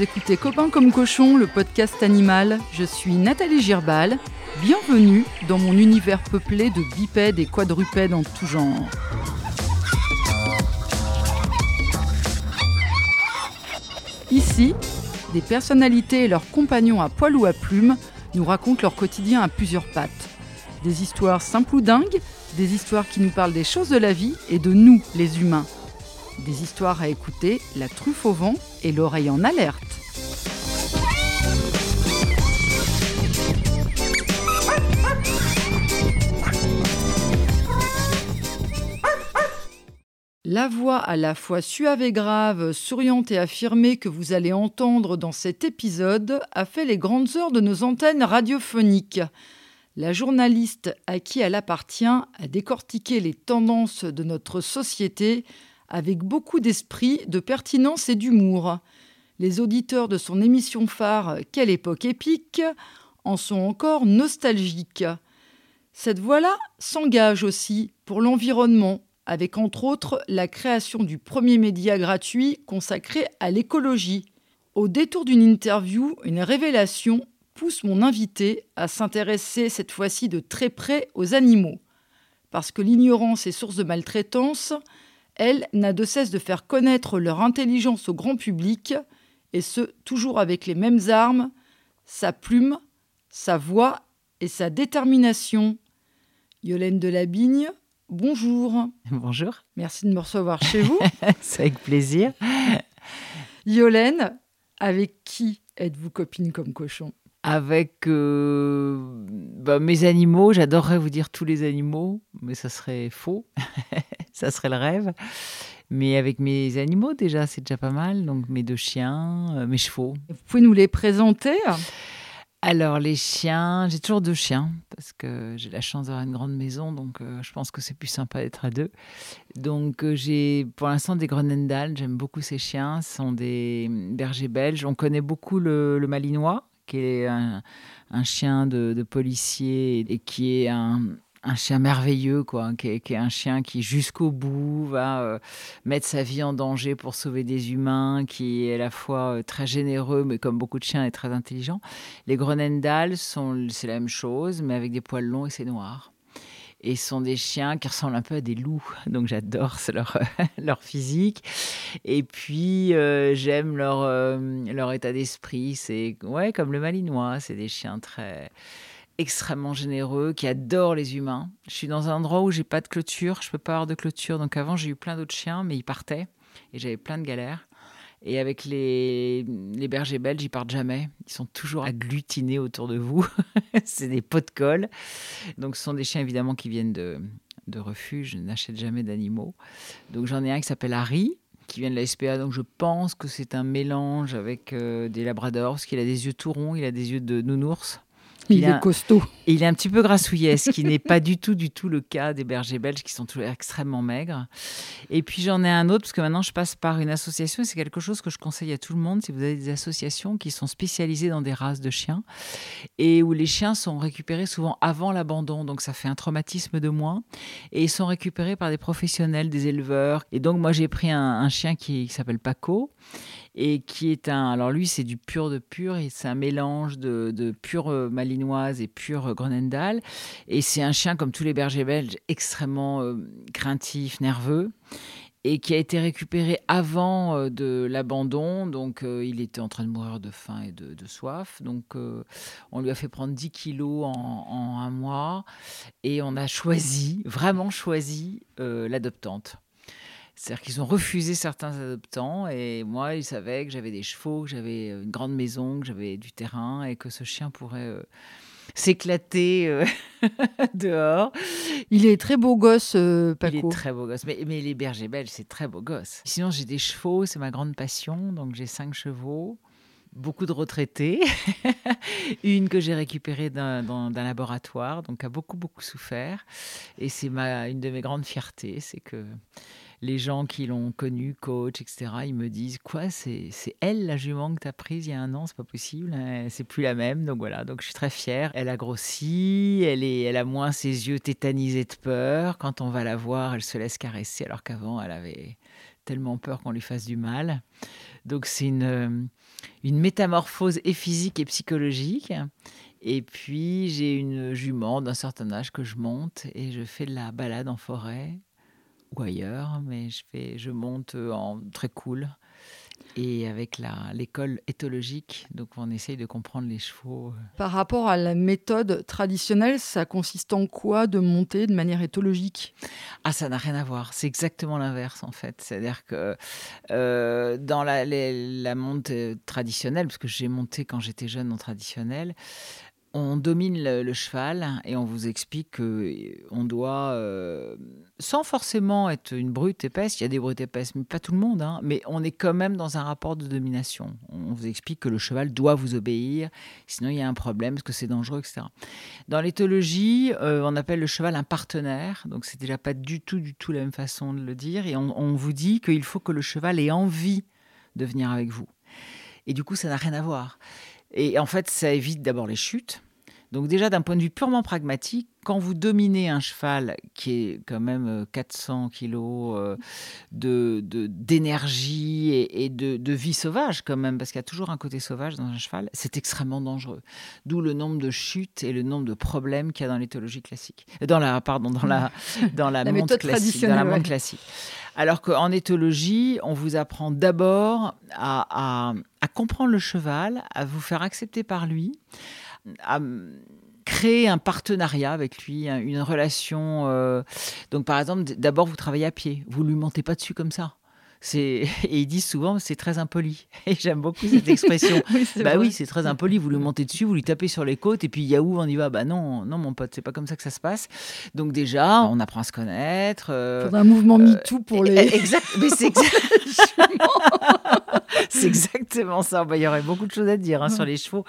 écoutez Copains comme cochon, le podcast animal. Je suis Nathalie Girbal. Bienvenue dans mon univers peuplé de bipèdes et quadrupèdes en tout genre. Ici, des personnalités et leurs compagnons à poil ou à plumes nous racontent leur quotidien à plusieurs pattes. Des histoires simples ou dingues, des histoires qui nous parlent des choses de la vie et de nous, les humains. Des histoires à écouter, la truffe au vent et l'oreille en alerte. La voix à la fois suave et grave, souriante et affirmée que vous allez entendre dans cet épisode a fait les grandes heures de nos antennes radiophoniques. La journaliste à qui elle appartient a décortiqué les tendances de notre société avec beaucoup d'esprit, de pertinence et d'humour. Les auditeurs de son émission phare Quelle époque épique en sont encore nostalgiques. Cette voix-là s'engage aussi pour l'environnement, avec entre autres la création du premier média gratuit consacré à l'écologie. Au détour d'une interview, une révélation pousse mon invité à s'intéresser cette fois-ci de très près aux animaux. Parce que l'ignorance est source de maltraitance, elle n'a de cesse de faire connaître leur intelligence au grand public, et ce, toujours avec les mêmes armes, sa plume, sa voix et sa détermination. Yolène Delabigne, Bonjour. Bonjour. Merci de me recevoir chez vous. C'est avec plaisir. Yolène, avec qui êtes-vous copine comme cochon? Avec euh, bah, mes animaux. J'adorerais vous dire tous les animaux, mais ça serait faux. ça serait le rêve. Mais avec mes animaux, déjà, c'est déjà pas mal. Donc mes deux chiens, euh, mes chevaux. Vous pouvez nous les présenter? Alors les chiens, j'ai toujours deux chiens parce que j'ai la chance d'avoir une grande maison, donc euh, je pense que c'est plus sympa d'être à deux. Donc euh, j'ai pour l'instant des Grenendal, j'aime beaucoup ces chiens, ce sont des bergers belges. On connaît beaucoup le, Malinois, qui est un, chien de, policier et qui est un, chien merveilleux, quoi, qui est, un chien qui jusqu'au bout va euh, mettre sa vie en danger pour sauver des humains, qui est à la fois euh, très généreux, mais comme beaucoup de chiens, est très intelligent. Les Grenendal, sont, c'est la même chose, mais avec des poils longs et c'est noir. Et sont des chiens qui ressemblent un peu à des loups, donc j'adore leur, leur physique. Et puis euh, j'aime leur, leur état d'esprit, c'est ouais, comme le malinois, c'est des chiens très extrêmement généreux, qui adore les humains. Je suis dans un endroit où j'ai pas de clôture, je peux pas avoir de clôture. Donc avant, j'ai eu plein d'autres chiens, mais ils partaient et j'avais plein de galères. Et avec les, les bergers belges, ils partent jamais. Ils sont toujours agglutinés autour de vous. c'est des pots de colle. Donc ce sont des chiens évidemment qui viennent de, de refuge. Je n'achète jamais d'animaux. Donc j'en ai un qui s'appelle Harry, qui vient de la SPA. Donc je pense que c'est un mélange avec euh, des labradors, parce qu'il a des yeux tout ronds, il a des yeux de nounours. Il, est costaud. Il est un petit peu grassouillet, ce qui n'est pas du tout, du tout le cas des bergers belges qui sont toujours extrêmement maigres. Et puis j'en ai un autre, parce que maintenant je passe par une association, et c'est quelque chose que je conseille à tout le monde, si vous avez des associations qui sont spécialisées dans des races de chiens, et où les chiens sont récupérés souvent avant l'abandon, donc ça fait un traumatisme de moins, et ils sont récupérés par des professionnels, des éleveurs. Et donc moi j'ai pris un, chien qui, qui s'appelle Paco, et qui est un. Alors lui, c'est du pur de pur, et c'est un mélange de, de pure euh, malinoise et pure euh, Grenendal. Et c'est un chien, comme tous les bergers belges, extrêmement euh, craintif, nerveux et qui a été récupéré avant de l'abandon. Donc, il était en train de mourir de faim et de, soif. Donc, on lui a fait prendre 10 kilos en, un mois et on a choisi, vraiment choisi, l'adoptante. C'est-à-dire qu'ils ont refusé certains adoptants et moi, ils savaient que j'avais des chevaux, que j'avais euh, une grande maison, que j'avais du terrain et que ce chien pourrait euh, s'éclater euh, dehors. Il est très beau gosse, Paco. Il est très beau gosse. Mais, mais les bergers belges, c'est très beau gosse. Sinon, j'ai des chevaux, c'est ma grande passion. Donc, j'ai cinq chevaux beaucoup de retraités, une que j'ai récupérée d'un laboratoire, donc a beaucoup beaucoup souffert, et c'est une de mes grandes fiertés, c'est que les gens qui l'ont connue, coach, etc., ils me disent quoi C'est elle la jument que tu as prise il y a un an C'est pas possible, hein, c'est plus la même. Donc voilà, donc je suis très fière. Elle a grossi, elle, est, elle a moins ses yeux tétanisés de peur. Quand on va la voir, elle se laisse caresser, alors qu'avant, elle avait tellement peur qu'on lui fasse du mal. Donc c'est une une métamorphose et physique et psychologique. Et puis, j'ai une jument d'un certain âge que je monte et je fais de la balade en forêt ou ailleurs, mais je, fais, je monte en très cool et avec l'école éthologique. Donc, on essaye de comprendre les chevaux. Euh. Par rapport à la méthode traditionnelle, ça consiste en quoi de monter de manière éthologique? Ah, ça n'a rien à voir. C'est exactement l'inverse, en fait. C'est-à-dire que euh, dans la, la montée traditionnelle, parce que j'ai monté quand j'étais jeune en traditionnel, on domine le, cheval et on vous explique qu'on euh, doit, euh, sans forcément être une brute épaisse, il y a des brutes épaisses, mais pas tout le monde, hein, mais on est quand même dans un rapport de domination. On vous explique que le cheval doit vous obéir, sinon il y a un problème, parce que c'est dangereux, etc. Dans l'éthologie, euh, on appelle le cheval un partenaire, donc c'est déjà pas du tout, du tout la même façon de le dire, et on, on vous dit qu'il faut que le cheval ait envie de venir avec vous. Et du coup, ça n'a rien à voir. Et en fait, ça évite d'abord les chutes. Donc déjà, d'un point de vue purement pragmatique, quand vous dominez un cheval qui est quand même 400 euh, kilos euh, de, d'énergie et, de, vie sauvage quand même, parce qu'il y a toujours un côté sauvage dans un cheval, c'est extrêmement dangereux. D'où le nombre de chutes et le nombre de problèmes qu'il y a dans l'éthologie classique. Dans la, pardon, dans la, dans la, montre classique. Dans la classique. Alors qu'en éthologie, on vous apprend d'abord à, à comprendre le cheval, à vous faire accepter par lui, à créer un partenariat avec lui, une relation. Euh, donc, par exemple, d'abord, vous travaillez à pied. Vous lui montez pas dessus comme ça. Et ils disent souvent c'est très impoli. Et j'aime beaucoup cette expression. bah oui, c'est très impoli. Vous lui montez dessus, vous lui tapez sur les côtes et puis Yahoo on y va. Bah non, non mon pote, c'est pas comme ça que ça se passe. Donc déjà, on apprend à se connaître. Euh, un mouvement euh, MeToo pour les. Exact. Mais c'est exactement. c'est exactement ça. Bah, il y aurait beaucoup de choses à dire hein, sur les chevaux,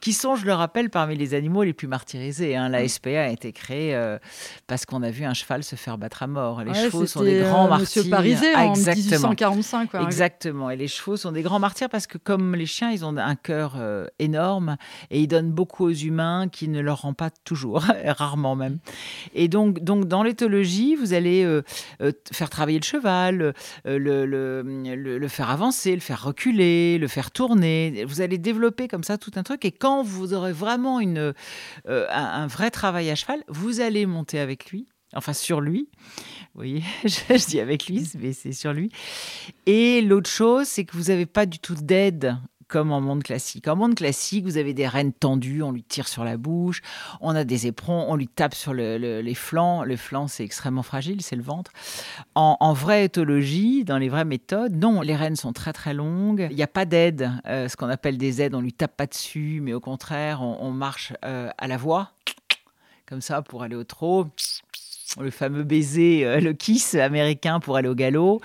qui sont, je le rappelle, parmi les animaux les plus martyrisés. Hein. La SPA a été créée euh, parce qu'on a vu un cheval se faire battre à mort. Les chevaux sont des grands martyrs. Monsieur Parisé en exactement. 1845. Exactement. Et les chevaux sont des grands martyrs parce que comme les chiens, ils ont un cœur euh, énorme et ils donnent beaucoup aux humains qui ne leur rend pas toujours, rarement même. Et donc, donc dans l'éthologie, vous allez euh, faire travailler le cheval, le, le, faire avancer, le faire reculer, le faire tourner. Vous allez développer comme ça tout un truc. Et quand vous aurez vraiment une, euh, un, vrai travail à cheval, vous allez monter avec lui, enfin sur lui. Vous voyez, je, dis avec lui, mais c'est sur lui. Et l'autre chose, c'est que vous n'avez pas du tout d'aide comme en monde classique. En monde classique, vous avez des rênes tendues, on lui tire sur la bouche, on a des éperons, on lui tape sur les flancs. Le flanc, c'est extrêmement fragile, c'est le ventre. En, vraie éthologie, dans les vraies méthodes, non, les rênes sont très très longues. Il n'y a pas d'aide, euh, ce qu'on appelle des aides, on lui tape pas dessus, mais au contraire, on, marche euh, à la voix, comme ça, pour aller au trot le fameux baiser, euh, le kiss américain pour aller au galop.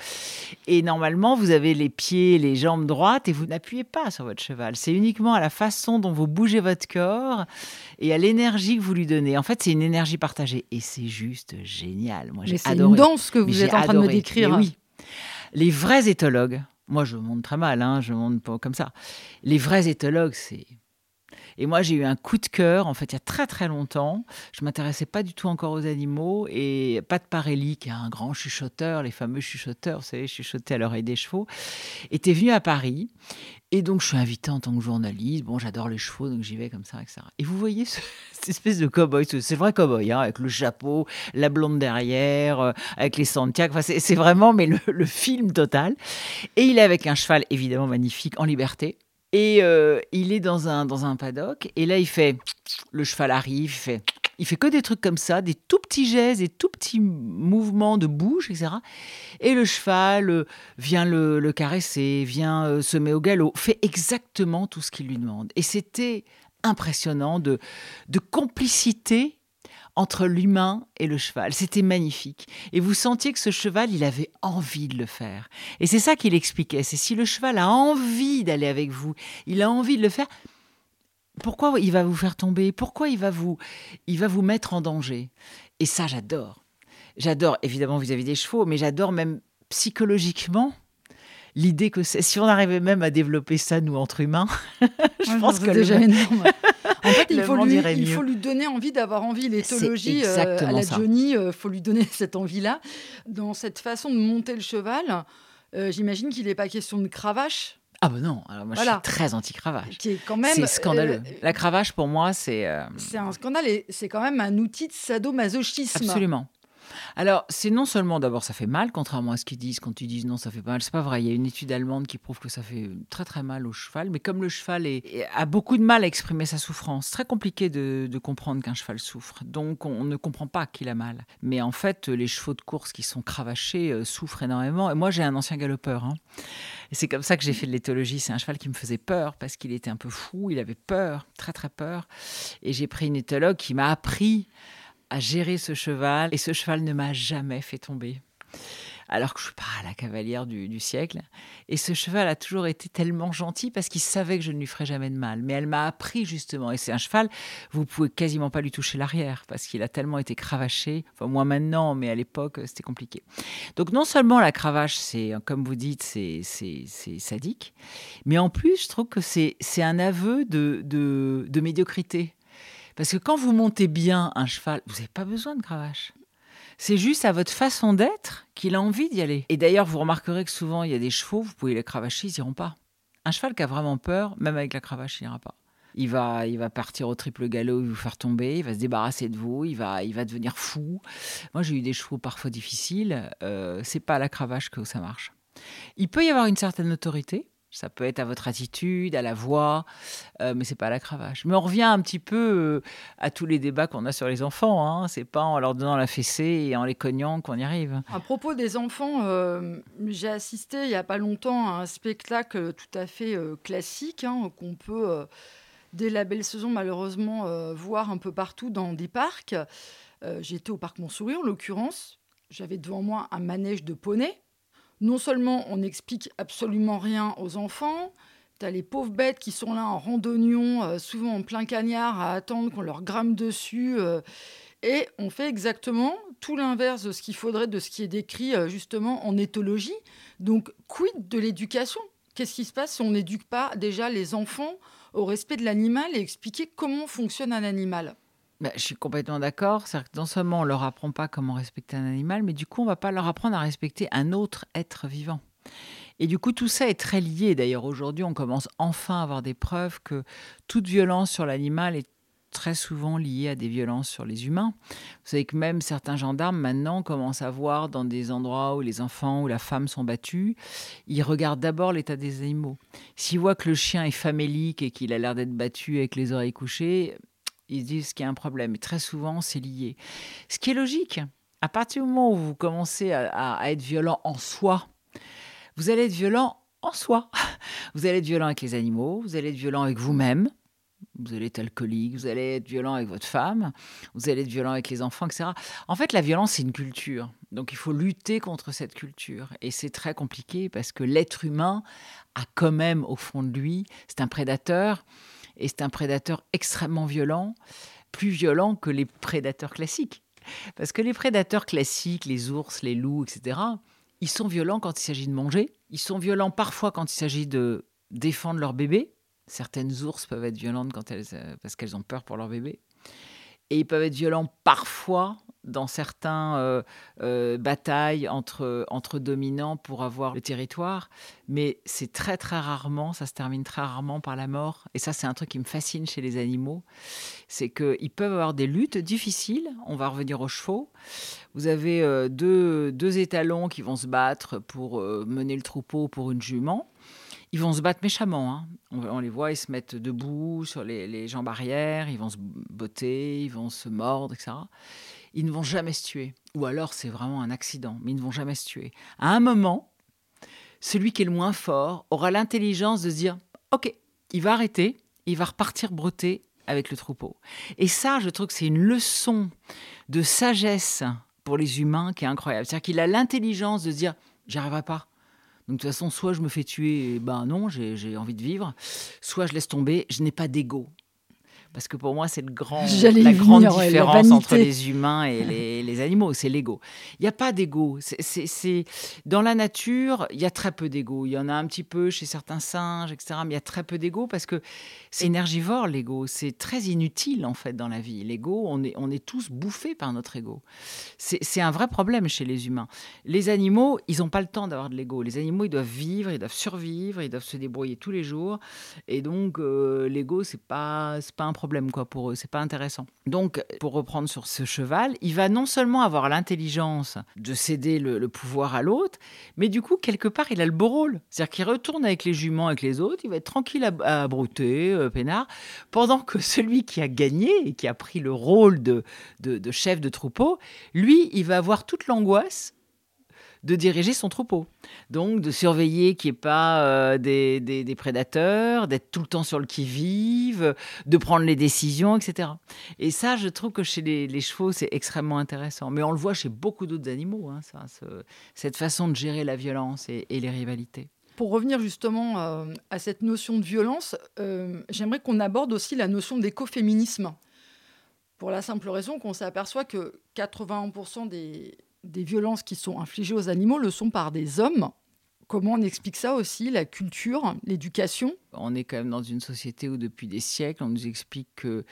Et normalement, vous avez les pieds, les jambes droites et vous n'appuyez pas sur votre cheval. C'est uniquement à la façon dont vous bougez votre corps et à l'énergie que vous lui donnez. En fait, c'est une énergie partagée et c'est juste génial. Moi, j'ai adoré. C'est une danse que vous êtes en train de me décrire. oui. Les vrais éthologues, moi je monte très mal, hein, je monte pas comme ça. Les vrais éthologues, c'est et moi, j'ai eu un coup de cœur, en fait, il y a très très longtemps. Je m'intéressais pas du tout encore aux animaux. Et Pat Parelli, qui est un grand chuchoteur, les fameux chuchoteurs, vous savez, chuchoter à l'oreille des chevaux, était venu à Paris. Et donc, je suis invité en tant que journaliste. Bon, j'adore les chevaux, donc j'y vais comme ça, etc. Et vous voyez cette espèce de cow-boy, c'est vrai cow-boy, hein, avec le chapeau, la blonde derrière, euh, avec les Santiago. Enfin, c'est vraiment mais le, le, film total. Et il est avec un cheval évidemment magnifique, en liberté. Et euh, il est dans un, dans un paddock. Et là, il fait. Le cheval arrive, il fait. Il fait que des trucs comme ça, des tout petits gestes, des tout petits mouvements de bouche, etc. Et le cheval euh, vient le, caresser, vient euh, se met au galop, fait exactement tout ce qu'il lui demande. Et c'était impressionnant de, de complicité entre l'humain et le cheval. C'était magnifique. Et vous sentiez que ce cheval, il avait envie de le faire. Et c'est ça qu'il expliquait. C'est si le cheval a envie d'aller avec vous, il a envie de le faire, pourquoi il va vous faire tomber? Pourquoi il va vous, il va vous mettre en danger? Et ça, j'adore. J'adore évidemment vis-à-vis des chevaux, mais j'adore même psychologiquement l'idée que si on arrivait même à développer ça nous entre humains, je pense que déjà énorme. En fait, il faut, lui, il faut lui donner envie d'avoir envie. L'éthologie, euh, à la Johnny, il euh, faut lui donner cette envie-là. Dans cette façon de monter le cheval, euh, j'imagine qu'il n'est pas question de cravache. Ah ben non, alors moi je suis très anti-cravache. Qui est quand même. C'est scandaleux. la cravache pour moi c'est. C'est un scandale et c'est quand même un outil de sadomasochisme. Absolument. Alors, c'est non seulement d'abord ça fait mal, contrairement à ce qu'ils disent quand ils disent non, ça fait pas mal. C'est pas vrai. Il y a une étude allemande qui prouve que ça fait très très mal au cheval. Mais comme le cheval a beaucoup de mal à exprimer sa souffrance, très compliqué de, comprendre qu'un cheval souffre. Donc, on, ne comprend pas qu'il a mal. Mais en fait, les chevaux de course qui sont cravachés euh, souffrent énormément. Et moi, j'ai un ancien galopeur. Hein. Et c'est comme ça que j'ai fait de l'éthologie. C'est un cheval qui me faisait peur parce qu'il était un peu fou. Il avait peur, très très peur. Et j'ai pris une éthologue qui m'a appris à gérer ce cheval et ce cheval ne m'a jamais fait tomber. Alors que je suis pas la cavalière du, siècle. Et ce cheval a toujours été tellement gentil parce qu'il savait que je ne lui ferais jamais de mal. Mais elle m'a appris justement. Et c'est un cheval, vous pouvez quasiment pas lui toucher l'arrière parce qu'il a tellement été cravaché. Enfin, moi maintenant, mais à l'époque, c'était compliqué. Donc, non seulement la cravache, c'est, comme vous dites, c'est, sadique, mais en plus, je trouve que c'est, un aveu de, de médiocrité. Parce que quand vous montez bien un cheval, vous n'avez pas besoin de cravache. C'est juste à votre façon d'être qu'il a envie d'y aller. Et d'ailleurs, vous remarquerez que souvent, il y a des chevaux, vous pouvez les cravacher, ils n'iront pas. Un cheval qui a vraiment peur, même avec la cravache, il n'ira pas. Il va, il va partir au triple galop, il va vous faire tomber, il va se débarrasser de vous, il va, il va devenir fou. Moi, j'ai eu des chevaux parfois difficiles. Euh, c'est pas à la cravache que ça marche. Il peut y avoir une certaine autorité, ça peut être à votre attitude, à la voix, euh, mais c'est pas à la cravache. Mais on revient un petit peu euh, à tous les débats qu'on a sur les enfants. Hein. C'est pas en leur donnant la fessée et en les cognant qu'on y arrive. À propos des enfants, euh, j'ai assisté il y a pas longtemps à un spectacle tout à fait classique hein, qu'on peut dès la belle saison malheureusement voir un peu partout dans des parcs. J'étais au parc Montsouris en l'occurrence. J'avais devant moi un manège de poney non seulement on n'explique absolument rien aux enfants, tu as les pauvres bêtes qui sont là en randonnion, euh, souvent en plein cagnard, à attendre qu'on leur grame dessus. Euh, et on fait exactement tout l'inverse de ce qu'il faudrait, de ce qui est décrit euh, justement en éthologie. Donc, quid de l'éducation? Qu'est-ce qui se passe si on n'éduque pas déjà les enfants au respect de l'animal et expliquer comment fonctionne un animal? Bah, je suis complètement d'accord. C'est-à-dire que non seulement on leur apprend pas comment respecter un animal, mais du coup, on va pas leur apprendre à respecter un autre être vivant. Et du coup, tout ça est très lié. D'ailleurs, aujourd'hui, on commence enfin à avoir des preuves que toute violence sur l'animal est très souvent liée à des violences sur les humains. Vous savez que même certains gendarmes maintenant commencent à voir dans des endroits où les enfants ou la femme sont battus, ils regardent d'abord l'état des animaux. S'ils voient que le chien est famélique et qu'il a l'air d'être battu avec les oreilles couchées, ils disent qu'il y a un problème. Et très souvent, c'est lié. Ce qui est logique. À partir du moment où vous commencez à, être violent en soi, vous allez être violent en soi. Vous allez être violent avec les animaux, vous allez être violent avec vous-même, vous allez être alcoolique, vous allez être violent avec votre femme, vous allez être violent avec les enfants, etc. En fait, la violence, c'est une culture. Donc, il faut lutter contre cette culture. Et c'est très compliqué parce que l'être humain a quand même, au fond de lui, c'est un prédateur. Et c'est un prédateur extrêmement violent, plus violent que les prédateurs classiques. Parce que les prédateurs classiques, les ours, les loups, etc., ils sont violents quand il s'agit de manger. Ils sont violents parfois quand il s'agit de défendre leur bébé. Certaines ours peuvent être violentes quand elles, parce qu'elles ont peur pour leur bébé. Et ils peuvent être violents parfois dans certaines euh, euh, batailles entre, entre dominants pour avoir le territoire, mais c'est très très rarement, ça se termine très rarement par la mort. Et ça, c'est un truc qui me fascine chez les animaux, c'est qu'ils peuvent avoir des luttes difficiles. On va revenir aux chevaux. Vous avez euh, deux, deux, étalons qui vont se battre pour mener le troupeau pour une jument. Ils vont se battre méchamment. Hein. On, les voit, ils se mettent debout sur les, les jambes arrière, ils vont se botter, ils vont se mordre, etc ils ne vont jamais se tuer. Ou alors c'est vraiment un accident, mais ils ne vont jamais se tuer. À un moment, celui qui est le moins fort aura l'intelligence de se dire Ok, il va arrêter, il va repartir brouter avec le troupeau. Et ça, je trouve que c'est une leçon de sagesse pour les humains qui est incroyable. C'est-à-dire qu'il a l'intelligence de se dire J'y arriverai pas. Donc de toute façon, soit je me fais tuer, ben non, j'ai envie de vivre, soit je laisse tomber, je n'ai pas d'ego. Parce que pour moi, c'est le grand, la grande différence entre les humains et les, animaux, c'est l'ego. Il n'y a pas d'ego. C'est, Dans la nature, il y a très peu d'ego. Il y en a un petit peu chez certains singes, etc. Mais il y a très peu d'ego parce que c'est énergivore, l'ego. C'est très inutile, en fait, dans la vie. L'ego, on est, on est tous bouffés par notre ego. C'est, un vrai problème chez les humains. Les animaux, ils n'ont pas le temps d'avoir de l'ego. Les animaux, ils doivent vivre, ils doivent survivre, ils doivent se débrouiller tous les jours. Et donc, euh, l'ego, c'est pas, pas un problème quoi pour eux, c'est pas intéressant. Donc, pour reprendre sur ce cheval, il va non seulement avoir l'intelligence de céder le, pouvoir à l'autre, mais du coup, quelque part, il a le beau rôle. C'est-à-dire qu'il retourne avec les juments, avec les autres, il va être tranquille à, brouter, euh, peinard, pendant que celui qui a gagné et qui a pris le rôle de, de chef de troupeau, lui, il va avoir toute l'angoisse de diriger son troupeau. Donc de surveiller qu'il n'y ait pas euh, des, prédateurs, d'être tout le temps sur le qui-vive, de prendre les décisions, etc. Et ça, je trouve que chez les, chevaux, c'est extrêmement intéressant. Mais on le voit chez beaucoup d'autres animaux, hein, cette façon de gérer la violence et, les rivalités. Pour revenir justement euh, à cette notion de violence, euh, j'aimerais qu'on aborde aussi la notion d'écoféminisme. Pour la simple raison qu'on s'aperçoit que 81% des, des violences qui sont infligées aux animaux le sont par des hommes. Comment on explique ça aussi, la culture, l'éducation? On est quand même dans une société où depuis des siècles, on nous explique que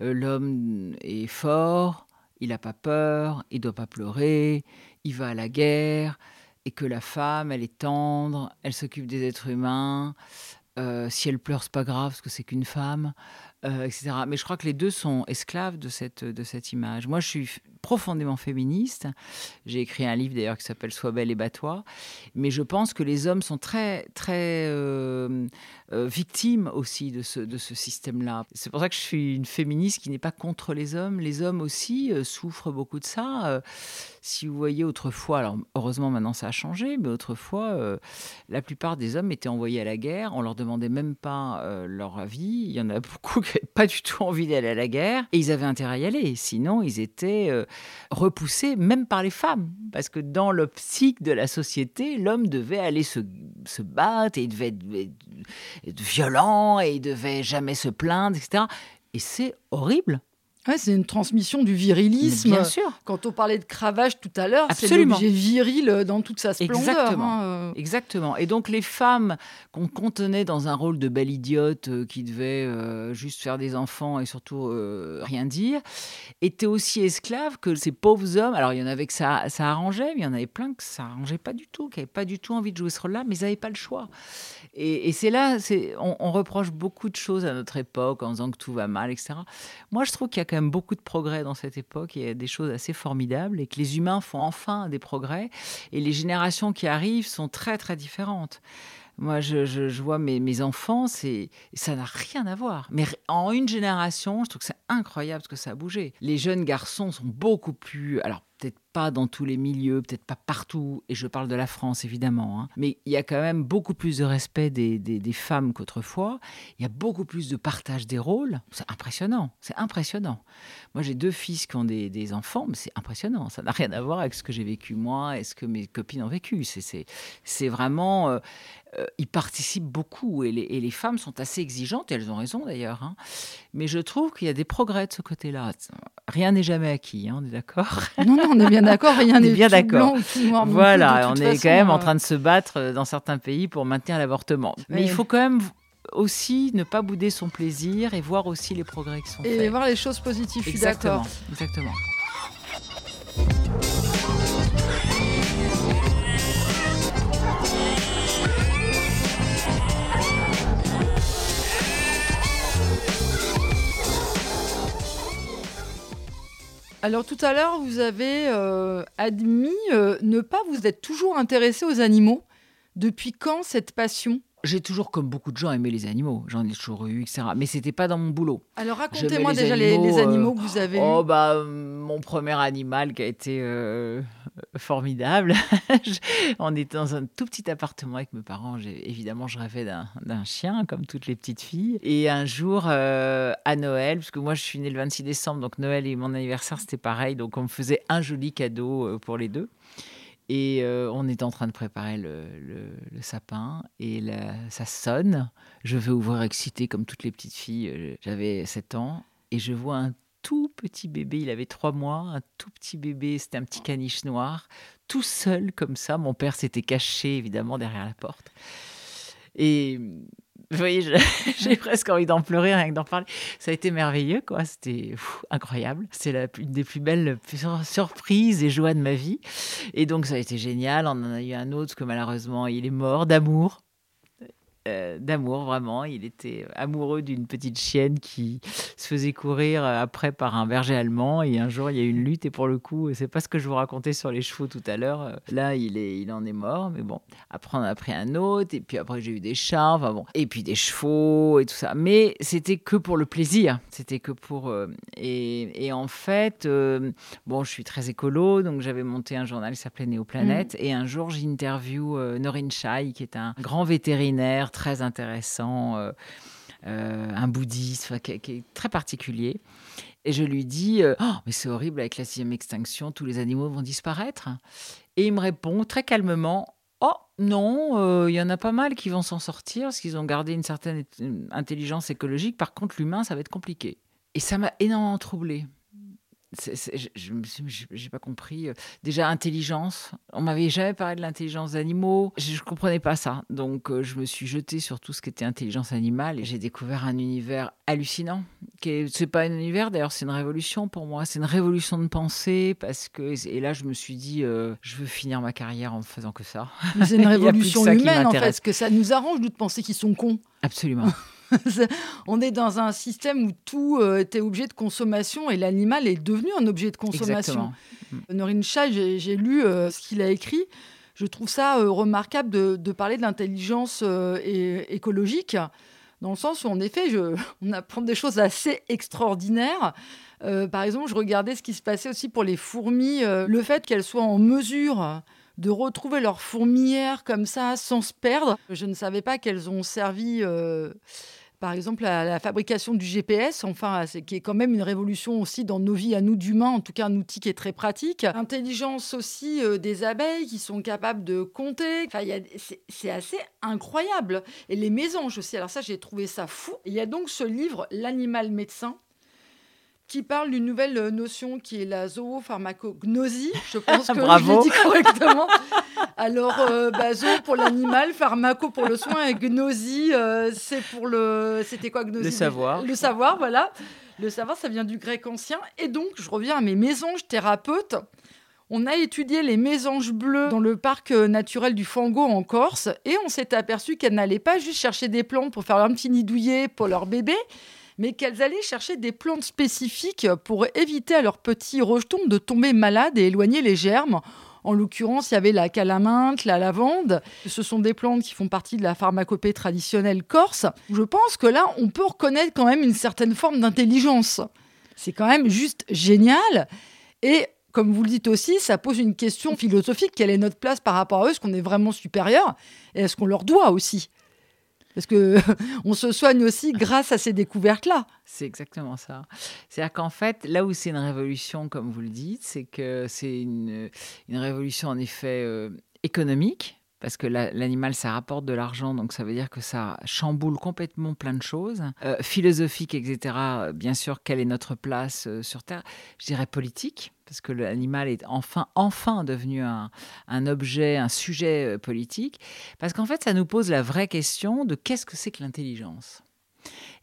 euh, l'homme est fort, il n'a pas peur, il ne doit pas pleurer, il va à la guerre, et que la femme, elle est tendre, elle s'occupe des êtres humains. Euh, si elle pleure, c'est pas grave, parce que c'est qu'une femme, euh, etc. Mais je crois que les deux sont esclaves de cette, de cette image. Moi, je suis profondément féministe. J'ai écrit un livre d'ailleurs qui s'appelle Sois belle et bats-toi. Mais je pense que les hommes sont très, très euh, euh, victimes aussi de ce, de ce système-là. C'est pour ça que je suis une féministe qui n'est pas contre les hommes. Les hommes aussi euh, souffrent beaucoup de ça. si vous voyez autrefois, alors heureusement maintenant ça a changé, mais autrefois, la plupart des hommes étaient envoyés à la guerre. On leur demandait même pas leur avis. Il y en a beaucoup qui n'avaient pas du tout envie d'aller à la guerre. Et ils avaient intérêt à y aller. Sinon, ils étaient repoussé même par les femmes. Parce que dans l'optique de la société, l'homme devait aller se, se, battre et il devait être, violent et il devait jamais se plaindre, etc. Et c'est horrible c'est une transmission du virilisme. bien sûr. Quand on parlait de cravache tout à l'heure, c'est l'objet viril euh, dans toute sa splendeur. Exactement. Hein, euh. Exactement. Et donc les femmes qu'on contenait dans un rôle de belle idiote euh, qui devait juste faire des enfants et surtout rien dire, étaient aussi esclaves que ces pauvres hommes. Alors il y en avait que ça, ça arrangeait, mais il y en avait plein que ça arrangeait pas du tout, qui n'avaient pas du tout envie de jouer ce rôle-là, mais ils n'avaient pas le choix. Et, c'est là, on, on reproche beaucoup de choses à notre époque en disant que tout va mal, etc. Moi, je trouve qu'il y a quand même beaucoup de progrès dans cette époque. A des choses assez formidables et que les humains font enfin des progrès. Et les générations qui arrivent sont très, très différentes. Moi, je, vois mes, mes enfants, c'est ça n'a rien à voir. Mais en une génération, je trouve que c'est incroyable ce que ça a bougé. Les jeunes garçons sont beaucoup plus. Alors, peut-être pas dans tous les milieux, peut-être pas partout, et je parle de la France évidemment, hein. mais il y a quand même beaucoup plus de respect des, des, femmes qu'autrefois, il y a beaucoup plus de partage des rôles, c'est impressionnant, c'est impressionnant. Moi j'ai deux fils qui ont des, des enfants, mais c'est impressionnant, ça n'a rien à voir avec ce que j'ai vécu moi et ce que mes copines ont vécu, c'est vraiment... Euh, euh, ils participent beaucoup et les, et les, femmes sont assez exigeantes, et elles ont raison d'ailleurs, hein. mais je trouve qu'il y a des progrès de ce côté-là. Rien n'est jamais acquis, hein, on est d'accord? Non, non, on est bien d'accord, rien n'est bien d'accord. Voilà, on est quand même en train de se battre euh, dans certains pays pour maintenir l'avortement. Mais il faut quand même aussi ne pas bouder son plaisir et voir aussi les progrès qui sont faits. Et voir les choses positives, je suis d'accord. Exactement. Alors tout à l'heure, vous avez euh, admis euh, ne pas vous être toujours intéressé aux animaux. Depuis quand cette passion? J'ai toujours, comme beaucoup de gens, aimé les animaux. J'en ai toujours eu, etc. Mais c'était pas dans mon boulot. Alors racontez-moi déjà les, animaux que vous avez oh, bah, mon premier animal qui a été euh, formidable. On était dans un tout petit appartement avec mes parents. Évidemment, je rêvais d'un chien, comme toutes les petites filles. Et un jour, euh, à Noël, parce que moi, je suis née le 26 décembre, donc Noël et mon anniversaire, c'était pareil. Donc, on me faisait un joli cadeau euh, pour les deux. Et euh, on est en train de préparer le, sapin et ça sonne. Je vais ouvrir excité comme toutes les petites filles. Euh, j'avais 7 ans et je vois un tout petit bébé. Il avait 3 mois, un tout petit bébé. C'était un petit caniche noir, tout seul comme ça. Mon père s'était caché évidemment derrière la porte. Et vous voyez, j'ai presque envie d'en pleurer rien que d'en parler. Ça a été merveilleux, quoi. C'était incroyable. C'est une des plus belles surprises et joies de ma vie. Et donc, ça a été génial. On en a eu un autre que malheureusement, il est mort d'amour. Euh, d'amour, vraiment. Il était amoureux d'une petite chienne qui se faisait courir euh, après par un berger allemand. Et un jour, il y a eu une lutte. Et pour le coup, c'est pas ce que je vous racontais sur les chevaux tout à l'heure. Euh, là, il, est, il en est mort. Mais bon, après, on a pris un autre. Et puis après, j'ai eu des chats. Enfin bon. Et puis des chevaux et tout ça. Mais c'était que pour le plaisir. C'était que pour. et, et, en fait, bon, je suis très écolo. Donc, j'avais monté un journal qui s'appelait Néoplanète. Mmh. Et un jour, j'interview Norin Chai, qui est un grand vétérinaire très intéressant, euh, euh, un bouddhiste qui, est très particulier. Et je lui dis euh, oh, mais c'est horrible, avec la sixième extinction, tous les animaux vont disparaître. Et il me répond très calmement Oh non, il y en a pas mal qui vont s'en sortir parce qu'ils ont gardé une certaine intelligence écologique. Par contre, l'humain, ça va être compliqué. Et ça m'a énormément troublée je n'ai pas compris. Euh, déjà, intelligence. On m'avait jamais parlé de l'intelligence d'animaux. Je ne comprenais pas ça. Donc, euh, je me suis jetée sur tout ce qui était intelligence animale et j'ai découvert un univers hallucinant. Ce n'est pas un univers, d'ailleurs, c'est une révolution pour moi. C'est une révolution de pensée parce que. Et là, je me suis dit, euh, je veux finir ma carrière en faisant que ça. C'est une révolution humaine, en fait, que ça nous arrange, nous, de penser qu'ils sont cons. Absolument. on est dans un système où tout euh, était objet de consommation et l'animal est devenu un objet de consommation. Norin Shah, j'ai lu euh, ce qu'il a écrit. Je trouve ça euh, remarquable de, parler de l'intelligence écologique, dans le sens où, en effet, on apprend des choses assez extraordinaires. par exemple, je regardais ce qui se passait aussi pour les fourmis, le fait qu'elles soient en mesure de retrouver leur fourmilière comme ça sans se perdre. Je ne savais pas qu'elles ont servi par exemple, la fabrication du GPS, enfin, qui est quand même une révolution aussi dans nos vies à nous d'humains, en tout cas un outil qui est très pratique. Intelligence aussi euh, des abeilles qui sont capables de compter. Enfin, c'est assez incroyable. Et les mésanges aussi. Alors ça, j'ai trouvé ça fou. Il y a donc ce livre, L'animal médecin, qui parle d'une nouvelle euh, notion qui est la zoopharmacognosie. Je pense que je l'ai dit correctement. Alors, euh, bah, pour l'animal, pharmaco pour le soin et gnosie, euh, c'est pour le. C'était quoi gnosie? Le savoir. Le savoir, voilà. Le savoir, ça vient du grec ancien. Et donc, je reviens à mes mésanges thérapeutes. On a étudié les mésanges bleus dans le parc naturel du Fango en Corse et on s'est aperçu qu'elles n'allaient pas juste chercher des plantes pour faire un petit nid douillet pour leur bébé, mais qu'elles allaient chercher des plantes spécifiques pour éviter à leurs petits rejetons de tomber malades et éloigner les germes. En l'occurrence, il y avait la calaminte, la lavande. Ce sont des plantes qui font partie de la pharmacopée traditionnelle corse. Je pense que là, on peut reconnaître quand même une certaine forme d'intelligence. C'est quand même juste génial. Et comme vous le dites aussi, ça pose une question philosophique. Quelle est notre place par rapport à eux? Est-ce qu'on est vraiment supérieur? Et est-ce qu'on leur doit aussi? Parce que on se soigne aussi grâce à ces découvertes-là. C'est exactement ça. C'est-à-dire qu'en fait, là où c'est une révolution, comme vous le dites, c'est que c'est une, révolution en effet euh, économique, parce que l'animal, ça rapporte de l'argent, donc ça veut dire que ça chamboule complètement plein de choses. Euh, philosophique, etc., bien sûr, quelle est notre place euh, sur Terre Je dirais politique, parce que l'animal est enfin, enfin devenu un, objet, un sujet euh, politique, parce qu'en fait, ça nous pose la vraie question de qu'est-ce que c'est que l'intelligence?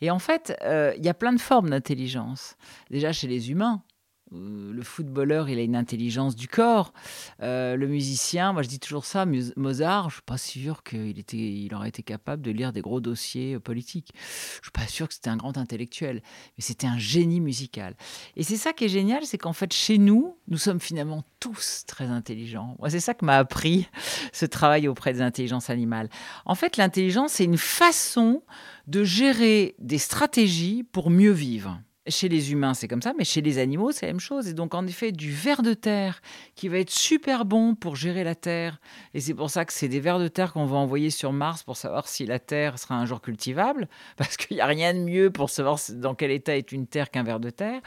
Et en fait, il y a plein de formes d'intelligence. Déjà chez les humains, euh, le footballeur, il a une intelligence du corps. Euh, le musicien, moi je dis toujours ça, Mozart, je suis pas sûr qu'il il aurait été capable de lire des gros dossiers euh, politiques. Je suis pas sûr que c'était un grand intellectuel, mais c'était un génie musical. Et c'est ça qui est génial, c'est qu'en fait chez nous, nous sommes finalement tous très intelligents. Moi, c'est ça que m'a appris ce travail auprès des intelligences animales. En fait, l'intelligence, c'est une façon de gérer des stratégies pour mieux vivre. Chez les humains, c'est comme ça, mais chez les animaux, c'est la même chose. Et donc, en effet, du ver de terre qui va être super bon pour gérer la terre. Et c'est pour ça que c'est des vers de terre qu'on va envoyer sur Mars pour savoir si la terre sera un jour cultivable, parce qu'il n'y a rien de mieux pour savoir dans quel état est une terre qu'un ver de terre.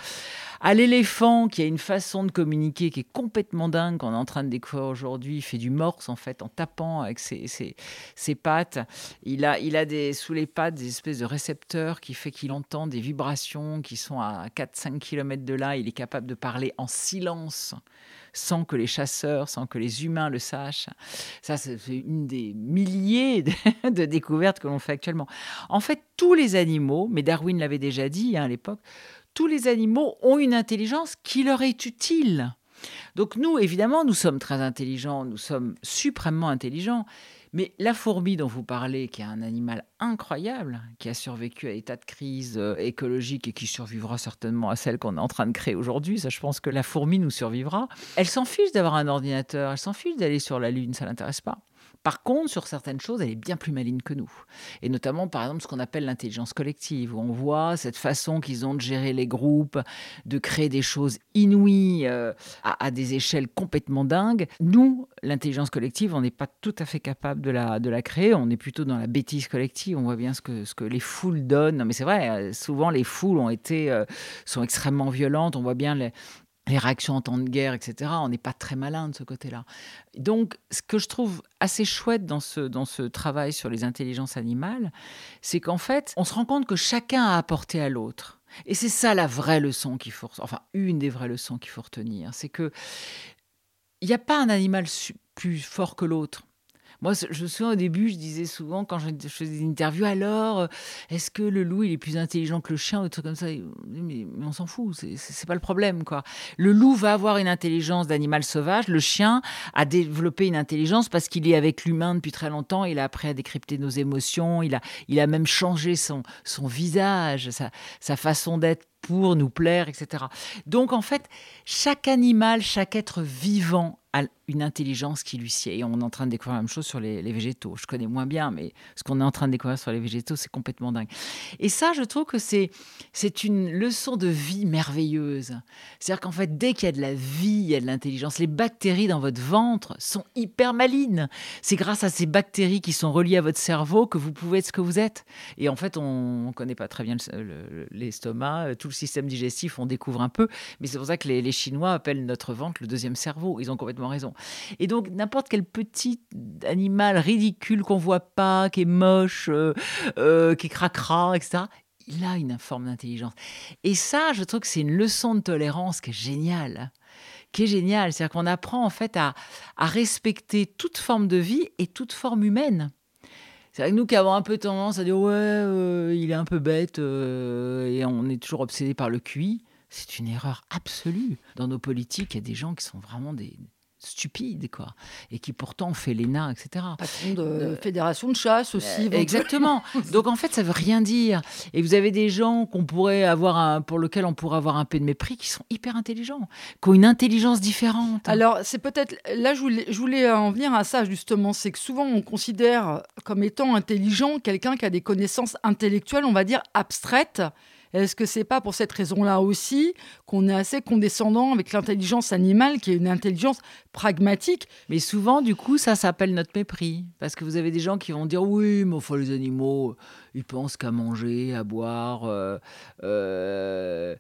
à l'éléphant qui a une façon de communiquer qui est complètement dingue, qu'on est en train de découvrir aujourd'hui. Il fait du morse en fait en tapant avec ses, ses, pattes. Il a, il a des, sous les pattes des espèces de récepteurs qui fait qu'il entend des vibrations qui sont à 4-5 km de là. Il est capable de parler en silence sans que les chasseurs, sans que les humains le sachent. Ça, c'est une des milliers de, découvertes que l'on fait actuellement. En fait, tous les animaux, mais Darwin l'avait déjà dit hein, à l'époque, tous les animaux ont une intelligence qui leur est utile. Donc nous, évidemment, nous sommes très intelligents, nous sommes suprêmement intelligents, mais la fourmi dont vous parlez, qui est un animal incroyable, qui a survécu à l'état de crise euh, écologique et qui survivra certainement à celle qu'on est en train de créer aujourd'hui, ça je pense que la fourmi nous survivra, elle s'en fiche d'avoir un ordinateur, elle s'en fiche d'aller sur la Lune, ça l'intéresse pas. Par contre, sur certaines choses, elle est bien plus maligne que nous. Et notamment, par exemple, ce qu'on appelle l'intelligence collective, où on voit cette façon qu'ils ont de gérer les groupes, de créer des choses inouïes euh, à, des échelles complètement dingues. Nous, l'intelligence collective, on n'est pas tout à fait capable de la, créer. On est plutôt dans la bêtise collective. On voit bien ce que, ce que les foules donnent. mais c'est vrai, euh, souvent les foules ont été, euh, sont extrêmement violentes. On voit bien les, les réactions en temps de guerre, etc. On n'est pas très malin de ce côté-là. Donc, ce que je trouve assez chouette dans ce, dans ce travail sur les intelligences animales, c'est qu'en fait, on se rend compte que chacun a apporté à l'autre. Et c'est ça la vraie leçon qu'il faut, enfin une des vraies leçons qu'il faut retenir, c'est que il n'y a pas un animal plus fort que l'autre. Moi, je me souviens au début, je disais souvent quand je faisais des interviews, alors, euh, est-ce que le loup, il est plus intelligent que le chien ou des trucs comme ça? Mais, on s'en fout, c'est pas le problème, quoi. Le loup va avoir une intelligence d'animal sauvage, le chien a développé une intelligence parce qu'il est avec l'humain depuis très longtemps, il a appris à décrypter nos émotions, il a, il a même changé son, son visage, sa, sa façon d'être pour nous plaire, etc. Donc en fait, chaque animal, chaque être vivant une intelligence qui lui sied. Et on est en train de découvrir la même chose sur les, végétaux. Je connais moins bien, mais ce qu'on est en train de découvrir sur les végétaux, c'est complètement dingue. Et ça, je trouve que c'est, c'est une leçon de vie merveilleuse. C'est-à-dire qu'en fait, dès qu'il y a de la vie, il y a de l'intelligence. Les bactéries dans votre ventre sont hyper malines. C'est grâce à ces bactéries qui sont reliées à votre cerveau que vous pouvez être ce que vous êtes. Et en fait, on ne connaît pas très bien l'estomac, euh, tout le système digestif, on découvre un peu. Mais c'est pour ça que les, les Chinois appellent notre ventre le deuxième cerveau. Ils ont complètement raison. Et donc, n'importe quel petit animal ridicule qu'on voit pas, qui est moche, euh, euh, qui cracra, etc., il a une forme d'intelligence. Et ça, je trouve que c'est une leçon de tolérance qui est géniale qui est géniale. C'est-à-dire qu'on apprend en fait à, respecter toute forme de vie et toute forme humaine. C'est vrai que nous qui avons un peu tendance à dire ouais, euh, il est un peu bête et on est toujours obsédé par le QI, c'est une erreur absolue. Dans nos politiques, il y a des gens qui sont vraiment des, stupide, quoi, et qui pourtant fait l'ENA, etc. Patron de euh, fédération de chasse aussi. exactement. Donc en fait, ça veut rien dire. Et vous avez des gens qu'on pourrait avoir un, pour lesquels on pourrait avoir un peu de mépris, qui sont hyper intelligents, qui ont une intelligence différente. Alors c'est peut-être là, je voulais, je voulais en venir à ça justement, c'est que souvent on considère comme étant intelligent quelqu'un qui a des connaissances intellectuelles, on va dire abstraites est-ce que c'est pas pour cette raison-là aussi qu'on est assez condescendant avec l'intelligence animale, qui est une intelligence pragmatique? Mais souvent, du coup, ça s'appelle notre mépris. Parce que vous avez des gens qui vont dire oui, mais enfin, les animaux, ils pensent qu'à manger, à boire, euh, euh,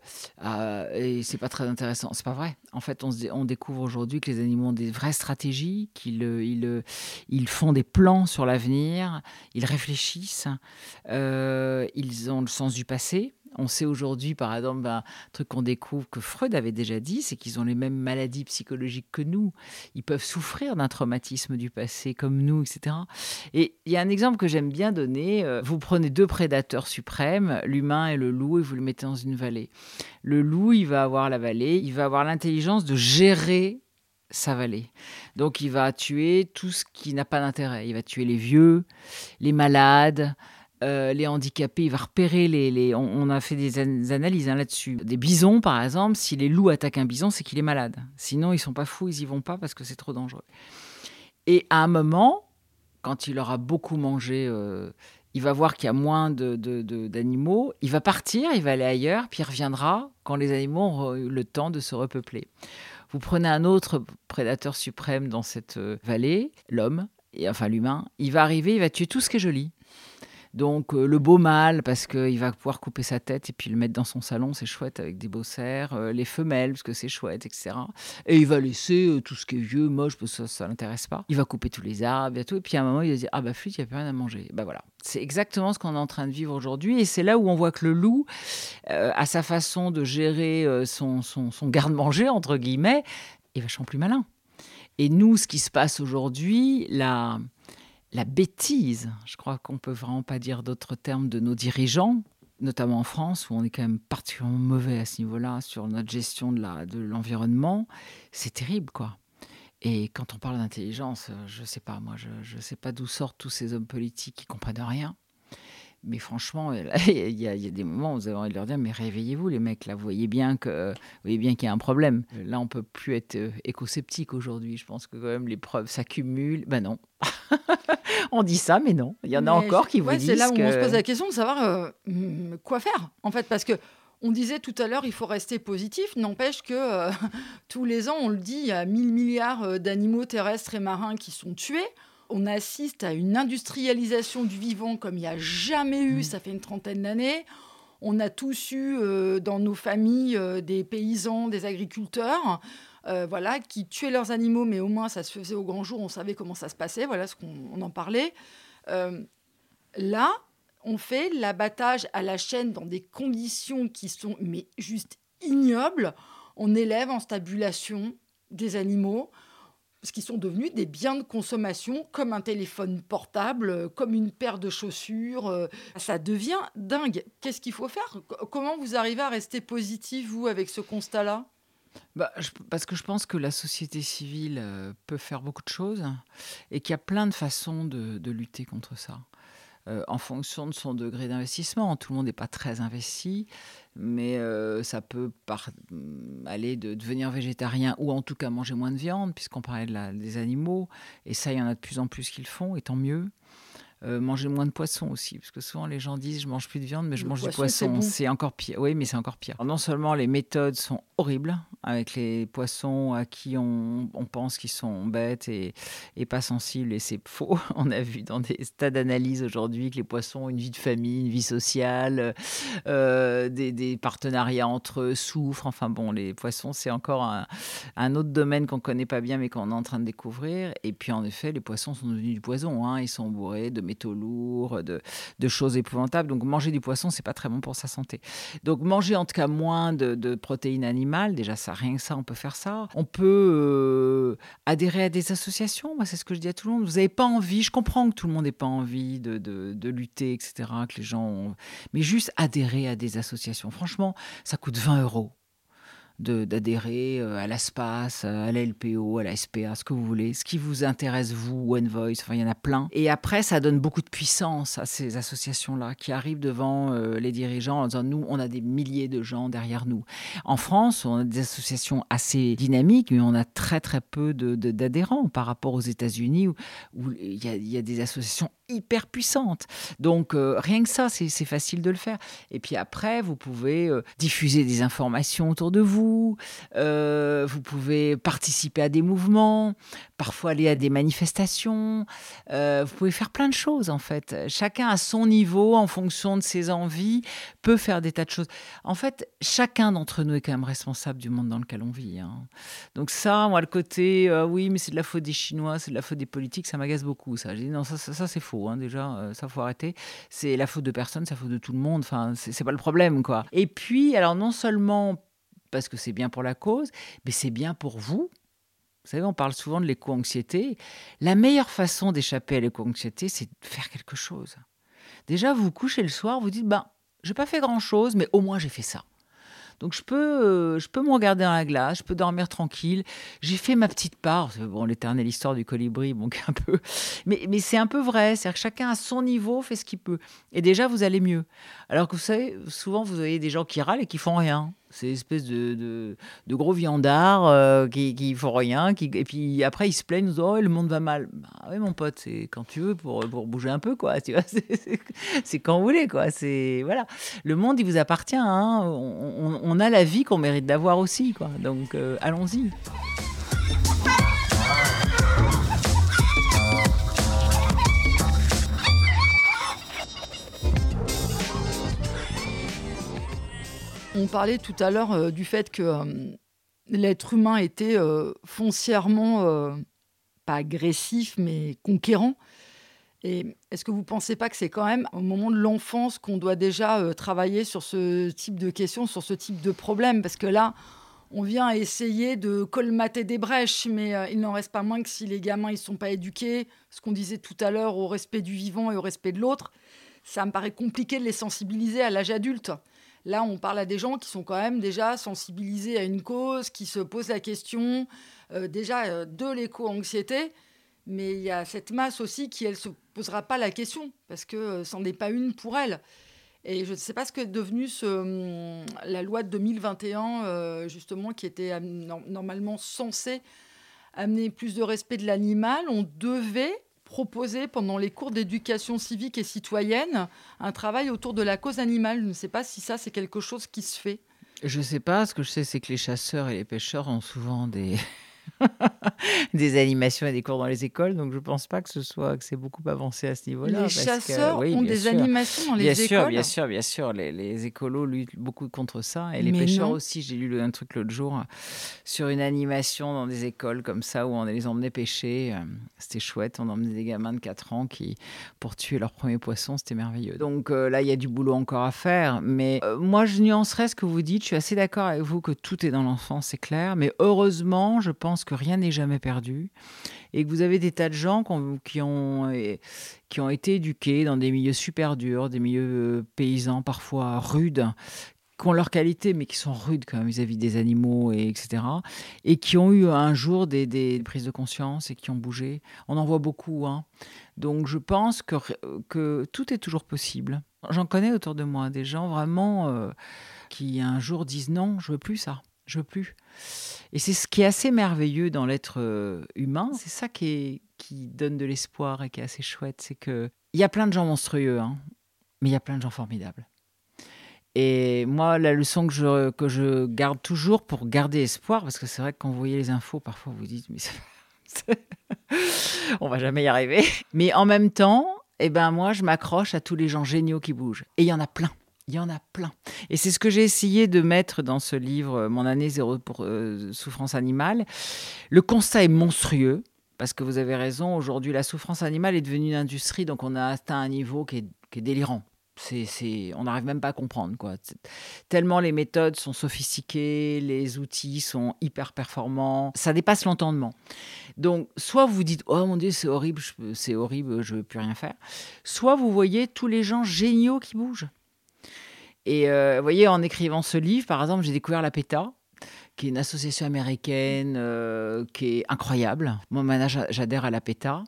et c'est pas très intéressant. C'est pas vrai. En fait, on, découvre aujourd'hui que les animaux ont des vraies stratégies, qu'ils ils, ils font des plans sur l'avenir, ils réfléchissent, euh, ils ont le sens du passé. On sait aujourd'hui, par exemple, un truc qu'on découvre que Freud avait déjà dit, c'est qu'ils ont les mêmes maladies psychologiques que nous. Ils peuvent souffrir d'un traumatisme du passé comme nous, etc. Et il y a un exemple que j'aime bien donner. Euh, vous prenez deux prédateurs suprêmes, l'humain et le loup, et vous le mettez dans une vallée. Le loup, il va avoir la vallée, il va avoir l'intelligence de gérer sa vallée. Donc il va tuer tout ce qui n'a pas d'intérêt. Il va tuer les vieux, les malades, euh, les handicapés, il va repérer les. On, a fait des, analyses hein, là-dessus. Des bisons, par exemple, si les loups attaquent un bison, c'est qu'il est malade. Sinon, ils sont pas fous, ils y vont pas parce que c'est trop dangereux. Et à un moment, quand il aura beaucoup mangé, euh, il va voir qu'il y a moins d'animaux. il va partir, il va aller ailleurs, puis il reviendra quand les animaux auront eu le temps de se repeupler. Vous prenez un autre prédateur suprême dans cette euh, vallée, l'homme, et enfin l'humain. Il va arriver, il va tuer tout ce qui est joli Donc euh, le beau mâle, parce qu'il va pouvoir couper sa tête et puis le mettre dans son salon, c'est chouette avec des beaux cerfs. Euh, les femelles, parce que c'est chouette, etc. Et il va laisser euh, tout ce qui est vieux, moche, parce que ça, ça l'intéresse pas. Il va couper tous les arbres et tout. Et puis à un moment, il va dire, ah bah flûte, il n'y a plus rien à manger. Bah voilà. C'est exactement ce qu'on est en train de vivre aujourd'hui. Et c'est là où on voit que le loup, à sa façon de gérer son garde-manger, entre guillemets, est vachement plus malin. Et nous, ce qui se passe aujourd'hui, la la bêtise, je crois qu'on peut vraiment pas dire d'autres termes de nos dirigeants, notamment en France, où on est quand même particulièrement mauvais à ce niveau-là sur notre gestion de l'environnement, c'est terrible, quoi. Et quand on parle d'intelligence, je ne sais pas, moi, je ne sais pas d'où sortent tous ces hommes politiques qui comprennent rien. Mais franchement, il y, a des moments où vous avez envie de leur dire, mais réveillez-vous les mecs, là, vous voyez bien que, voyez bien qu'il y a un problème. Là, on peut plus être euh, éco-sceptique aujourd'hui. Je pense que quand même les preuves s'accumulent. Ben non. on dit ça, mais non. Il y en a encore qui vous disent C'est là où on se pose la question de savoir euh, quoi faire, en fait, parce que on disait tout à l'heure, il faut rester positif. N'empêche que euh, tous les ans, on le dit, il y a 1000 milliards d'animaux terrestres et marins qui sont tués on assiste à une industrialisation du vivant comme il n'y a jamais eu, mm. ça fait une trentaine d'années. On a tous eu euh, dans nos familles euh, des paysans, des agriculteurs, euh, voilà, qui tuaient leurs animaux, mais au moins ça se faisait au grand jour, on savait comment ça se passait, voilà ce qu'on en parlait. là, on fait l'abattage à la chaîne dans des conditions qui sont mais juste ignobles. On élève en stabulation des animaux ce qui sont devenus des biens de consommation comme un téléphone portable, euh, comme une paire de chaussures. Euh, ça devient dingue. Qu'est-ce qu'il faut faire? Comment vous arrivez à rester positif, vous, avec ce constat-là? Bah, parce que je pense que la société civile euh, peut faire beaucoup de choses et qu'il y a plein de façons de lutter contre ça. Euh, en fonction de son degré d'investissement. Tout le monde n'est pas très investi, mais euh, ça peut mm, aller de devenir végétarien ou en tout cas manger moins de viande, puisqu'on parlait des animaux. Et ça, il y en a de plus en plus qui le font, et tant mieux. Euh, manger moins de poisson aussi, parce que souvent les gens disent je mange plus de viande, mais je mange du poisson. C'est encore pire. Oui, mais c'est encore pire. non seulement les méthodes sont horribles avec les poissons à qui on, pense qu'ils sont bêtes et, pas sensibles, et c'est faux. On a vu dans des stades d'analyse aujourd'hui que les poissons ont une vie de famille, une vie sociale, euh, des, partenariats entre eux souffrent. Enfin bon, les poissons, c'est encore un, autre domaine qu'on connaît pas bien, mais qu'on est en train de découvrir. Et puis en effet, les poissons sont devenus du poison. Hein. Ils sont bourrés de métaux lourds, de, choses épouvantables. Donc manger du poisson, c'est pas très bon pour sa santé. Donc manger en tout cas moins de, protéines animales, déjà ça, rien que ça, on peut faire ça. On peut euh, adhérer à des associations. Moi, c'est ce que je dis à tout le monde. Vous n'avez pas envie, je comprends que tout le monde n'ait pas envie de, de, lutter, etc., que les gens Mais juste adhérer à des associations. Franchement, ça coûte 20 euros d'adhérer euh, à l'ASPAS, à l'LPO, à la SPA, ce que vous voulez, ce qui vous intéresse, vous, One Voice, enfin, il y en a plein. Et après, ça donne beaucoup de puissance à ces associations-là qui arrivent devant euh, les dirigeants en disant, nous, on a des milliers de gens derrière nous. En France, on a des associations assez dynamiques, mais on a très, très peu d'adhérents de, par rapport aux États-Unis où, il y a des associations hyper puissante. Donc euh, rien que ça, c'est facile de le faire. Et puis après, vous pouvez euh, diffuser des informations autour de vous, euh, vous pouvez participer à des mouvements, parfois aller à des manifestations, vous pouvez faire plein de choses en fait. Chacun à son niveau, en fonction de ses envies, peut faire des tas de choses. En fait, chacun d'entre nous est quand même responsable du monde dans lequel on vit. Hein. Donc ça, moi, le côté, oui, mais c'est de la faute des Chinois, c'est de la faute des politiques, ça m'agace beaucoup. Ça, je dis non, ça, ça, ça c'est faux. Hein, déjà, euh, ça faut arrêter. C'est la faute de personne, c'est la faute de tout le monde. Enfin, c'est pas le problème, quoi. Et puis, alors non seulement parce que c'est bien pour la cause, mais c'est bien pour vous. Vous savez, on parle souvent de l'éco-anxiété. La meilleure façon d'échapper à l'éco-anxiété, c'est de faire quelque chose. Déjà, vous vous couchez le soir, vous dites, ben, j'ai pas fait grand-chose, mais au moins j'ai fait ça. Donc je peux, euh, je peux me regarder dans la glace, je peux dormir tranquille. J'ai fait ma petite part. Bon, l'éternelle histoire du colibri, bon, un peu. Mais, mais c'est un peu vrai. C'est-à-dire que chacun à son niveau fait ce qu'il peut. Et déjà, vous allez mieux. Alors que vous savez, souvent, vous voyez des gens qui râlent et qui font rien. C'est espèce de, de, gros viandards euh, qui, qui font rien. Qui, et puis après, ils se plaignent, ils disent Oh, le monde va mal. Bah oui, mon pote, c'est quand tu veux pour, pour bouger un peu, quoi. Tu vois, c'est quand vous voulez, quoi. C'est voilà. Le monde, il vous appartient. Hein. On, on, a la vie qu'on mérite d'avoir aussi, quoi. Donc, euh, allons-y. On parlait tout à l'heure euh, du fait que euh, l'être humain était euh, foncièrement, pas agressif, mais conquérant. Et est-ce que vous ne pensez pas que c'est quand même au moment de l'enfance qu'on doit déjà travailler sur ce type de questions, sur ce type de problème? Parce que là, on vient essayer de colmater des brèches, mais il n'en reste pas moins que si les gamins ne sont pas éduqués, ce qu'on disait tout à l'heure au respect du vivant et au respect de l'autre, ça me paraît compliqué de les sensibiliser à l'âge adulte. Là, on parle à des gens qui sont quand même déjà sensibilisés à une cause, qui se posent la question euh, déjà euh, de l'éco-anxiété. Mais il y a cette masse aussi qui, elle, ne se posera pas la question, parce que euh, c'en est pas une pour elle. Et je ne sais pas ce que est devenu ce, hum, la loi de 2021, justement, qui était normalement censée amener plus de respect de l'animal. On devait proposer pendant les cours d'éducation civique et citoyenne un travail autour de la cause animale. Je ne sais pas si ça, c'est quelque chose qui se fait. Je ne sais pas. Ce que je sais, c'est que les chasseurs et les pêcheurs ont souvent des, des animations et des cours dans les écoles, donc je pense pas que ce soit que c'est beaucoup avancé à ce niveau-là. Les chasseurs ont des animations dans les bien écoles. Sûr, bien sûr, bien sûr, les, les, écolos luttent beaucoup contre ça et les pêcheurs aussi. J'ai lu un truc l'autre jour sur une animation dans des écoles comme ça où on les emmenait pêcher. Euh, c'était chouette. On emmenait des gamins de 4 ans qui pour tuer leur premier poisson, c'était merveilleux. Donc euh, là, il y a du boulot encore à faire, mais euh, moi je nuancerais ce que vous dites. Je suis assez d'accord avec vous que tout est dans l'enfance, c'est clair, mais heureusement, je pense que rien n'est jamais perdu et que vous avez des tas de gens qui ont, qui ont été éduqués dans des milieux super durs, des milieux euh, paysans parfois rudes, qui ont leurs qualités, mais qui sont rudes quand même vis-à-vis des animaux, et etc. Et qui ont eu un jour des, prises de conscience et qui ont bougé. On en voit beaucoup. Hein. Donc je pense que, que tout est toujours possible. J'en connais autour de moi des gens vraiment euh, qui un jour disent non, je veux plus ça, je veux plus. Et c'est ce qui est assez merveilleux dans l'être euh, humain, c'est ça qui, donne de l'espoir et qui est assez chouette, c'est que il y a plein de gens monstrueux, hein, mais il y a plein de gens formidables. Et moi, la leçon que je, garde toujours pour garder espoir, parce que c'est vrai que quand vous voyez les infos, parfois vous dites, mais on va jamais y arriver. Mais en même temps, eh ben moi, je m'accroche à tous les gens géniaux qui bougent. Et il y en a plein. Il y en a plein. Et c'est ce que j'ai essayé de mettre dans ce livre, euh, Mon année zéro pour euh, souffrance animale. Le constat est monstrueux. Parce que vous avez raison, aujourd'hui, la souffrance animale est devenue une industrie, donc on a atteint un niveau qui est, délirant. C'est, on n'arrive même pas à comprendre. Quoi. Tellement les méthodes sont sophistiquées, les outils sont hyper performants, ça dépasse l'entendement. Donc, soit vous dites Oh mon Dieu, c'est horrible, c'est horrible, je ne veux plus rien faire. Soit vous voyez tous les gens géniaux qui bougent. Et euh, vous voyez, en écrivant ce livre, par exemple, j'ai découvert la PETA, qui est une association américaine euh, qui est incroyable. Moi, maintenant, j'adhère à la PETA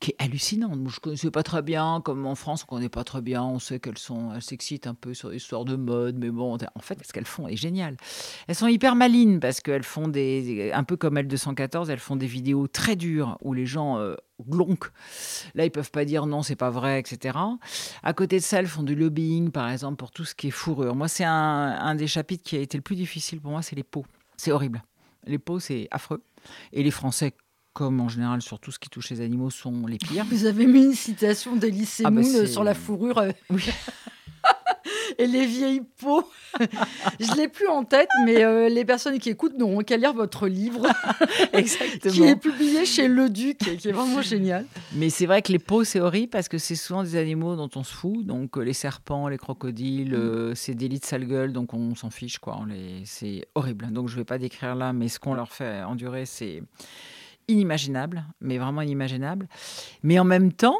qui est hallucinante. je ne connaissais pas très bien, comme en France, on ne connaît pas très bien. On sait qu'elles sont, s'excitent un peu sur l'histoire de mode, mais bon, en fait, ce qu'elles font est génial. Elles sont hyper malines parce qu'elles font des, un peu comme L214, elles font des vidéos très dures où les gens euh, Là, ils peuvent pas dire non, c'est pas vrai, etc. À côté de ça, elles font du lobbying, par exemple, pour tout ce qui est fourrure. Moi, c'est un, un des chapitres qui a été le plus difficile pour moi, c'est les peaux. C'est horrible. Les peaux, c'est affreux. Et les Français comme en général sur tout ce qui touche les animaux, sont les pires. Vous avez mis une citation d'Elise ah bah sur la fourrure. Euh, oui. et les vieilles peaux. Je ne l'ai plus en tête, mais euh, les personnes qui écoutent n'auront qu'à lire votre livre. Exactement. qui est publié chez Le Duc, qui est vraiment génial. Mais c'est vrai que les peaux, c'est horrible parce que c'est souvent des animaux dont on se fout. Donc euh, les serpents, les crocodiles, mm. c'est des lits de sale gueule, donc on s'en fiche. quoi. Les... C'est horrible. Donc je ne vais pas décrire là, mais ce qu'on leur fait endurer, c'est inimaginable, mais vraiment inimaginable. Mais en même temps,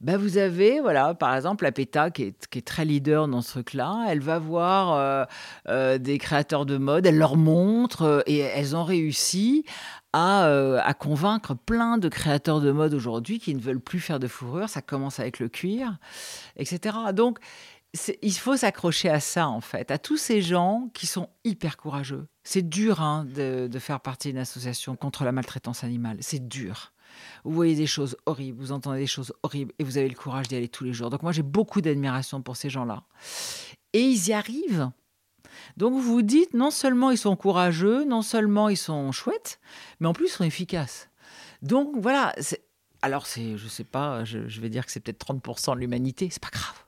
bah vous avez, voilà, par exemple, la PETA qui est, qui est très leader dans ce truc-là. Elle va voir euh, euh, des créateurs de mode, elle leur montre euh, et elles ont réussi à, à, convaincre plein de créateurs de mode aujourd'hui qui ne veulent plus faire de fourrure. Ça commence avec le cuir, etc. Donc, il faut s'accrocher à ça, en fait, à tous ces gens qui sont hyper courageux. C'est dur hein, de, faire partie d'une association contre la maltraitance animale. C'est dur. Vous voyez des choses horribles, vous entendez des choses horribles et vous avez le courage d'y aller tous les jours. Donc moi, j'ai beaucoup d'admiration pour ces gens-là. Et ils y arrivent. Donc vous vous dites, non seulement ils sont courageux, non seulement ils sont chouettes, mais en plus ils sont efficaces. Donc voilà, alors c'est, je sais pas, je, je vais dire que c'est peut-être 30% de l'humanité, c'est pas grave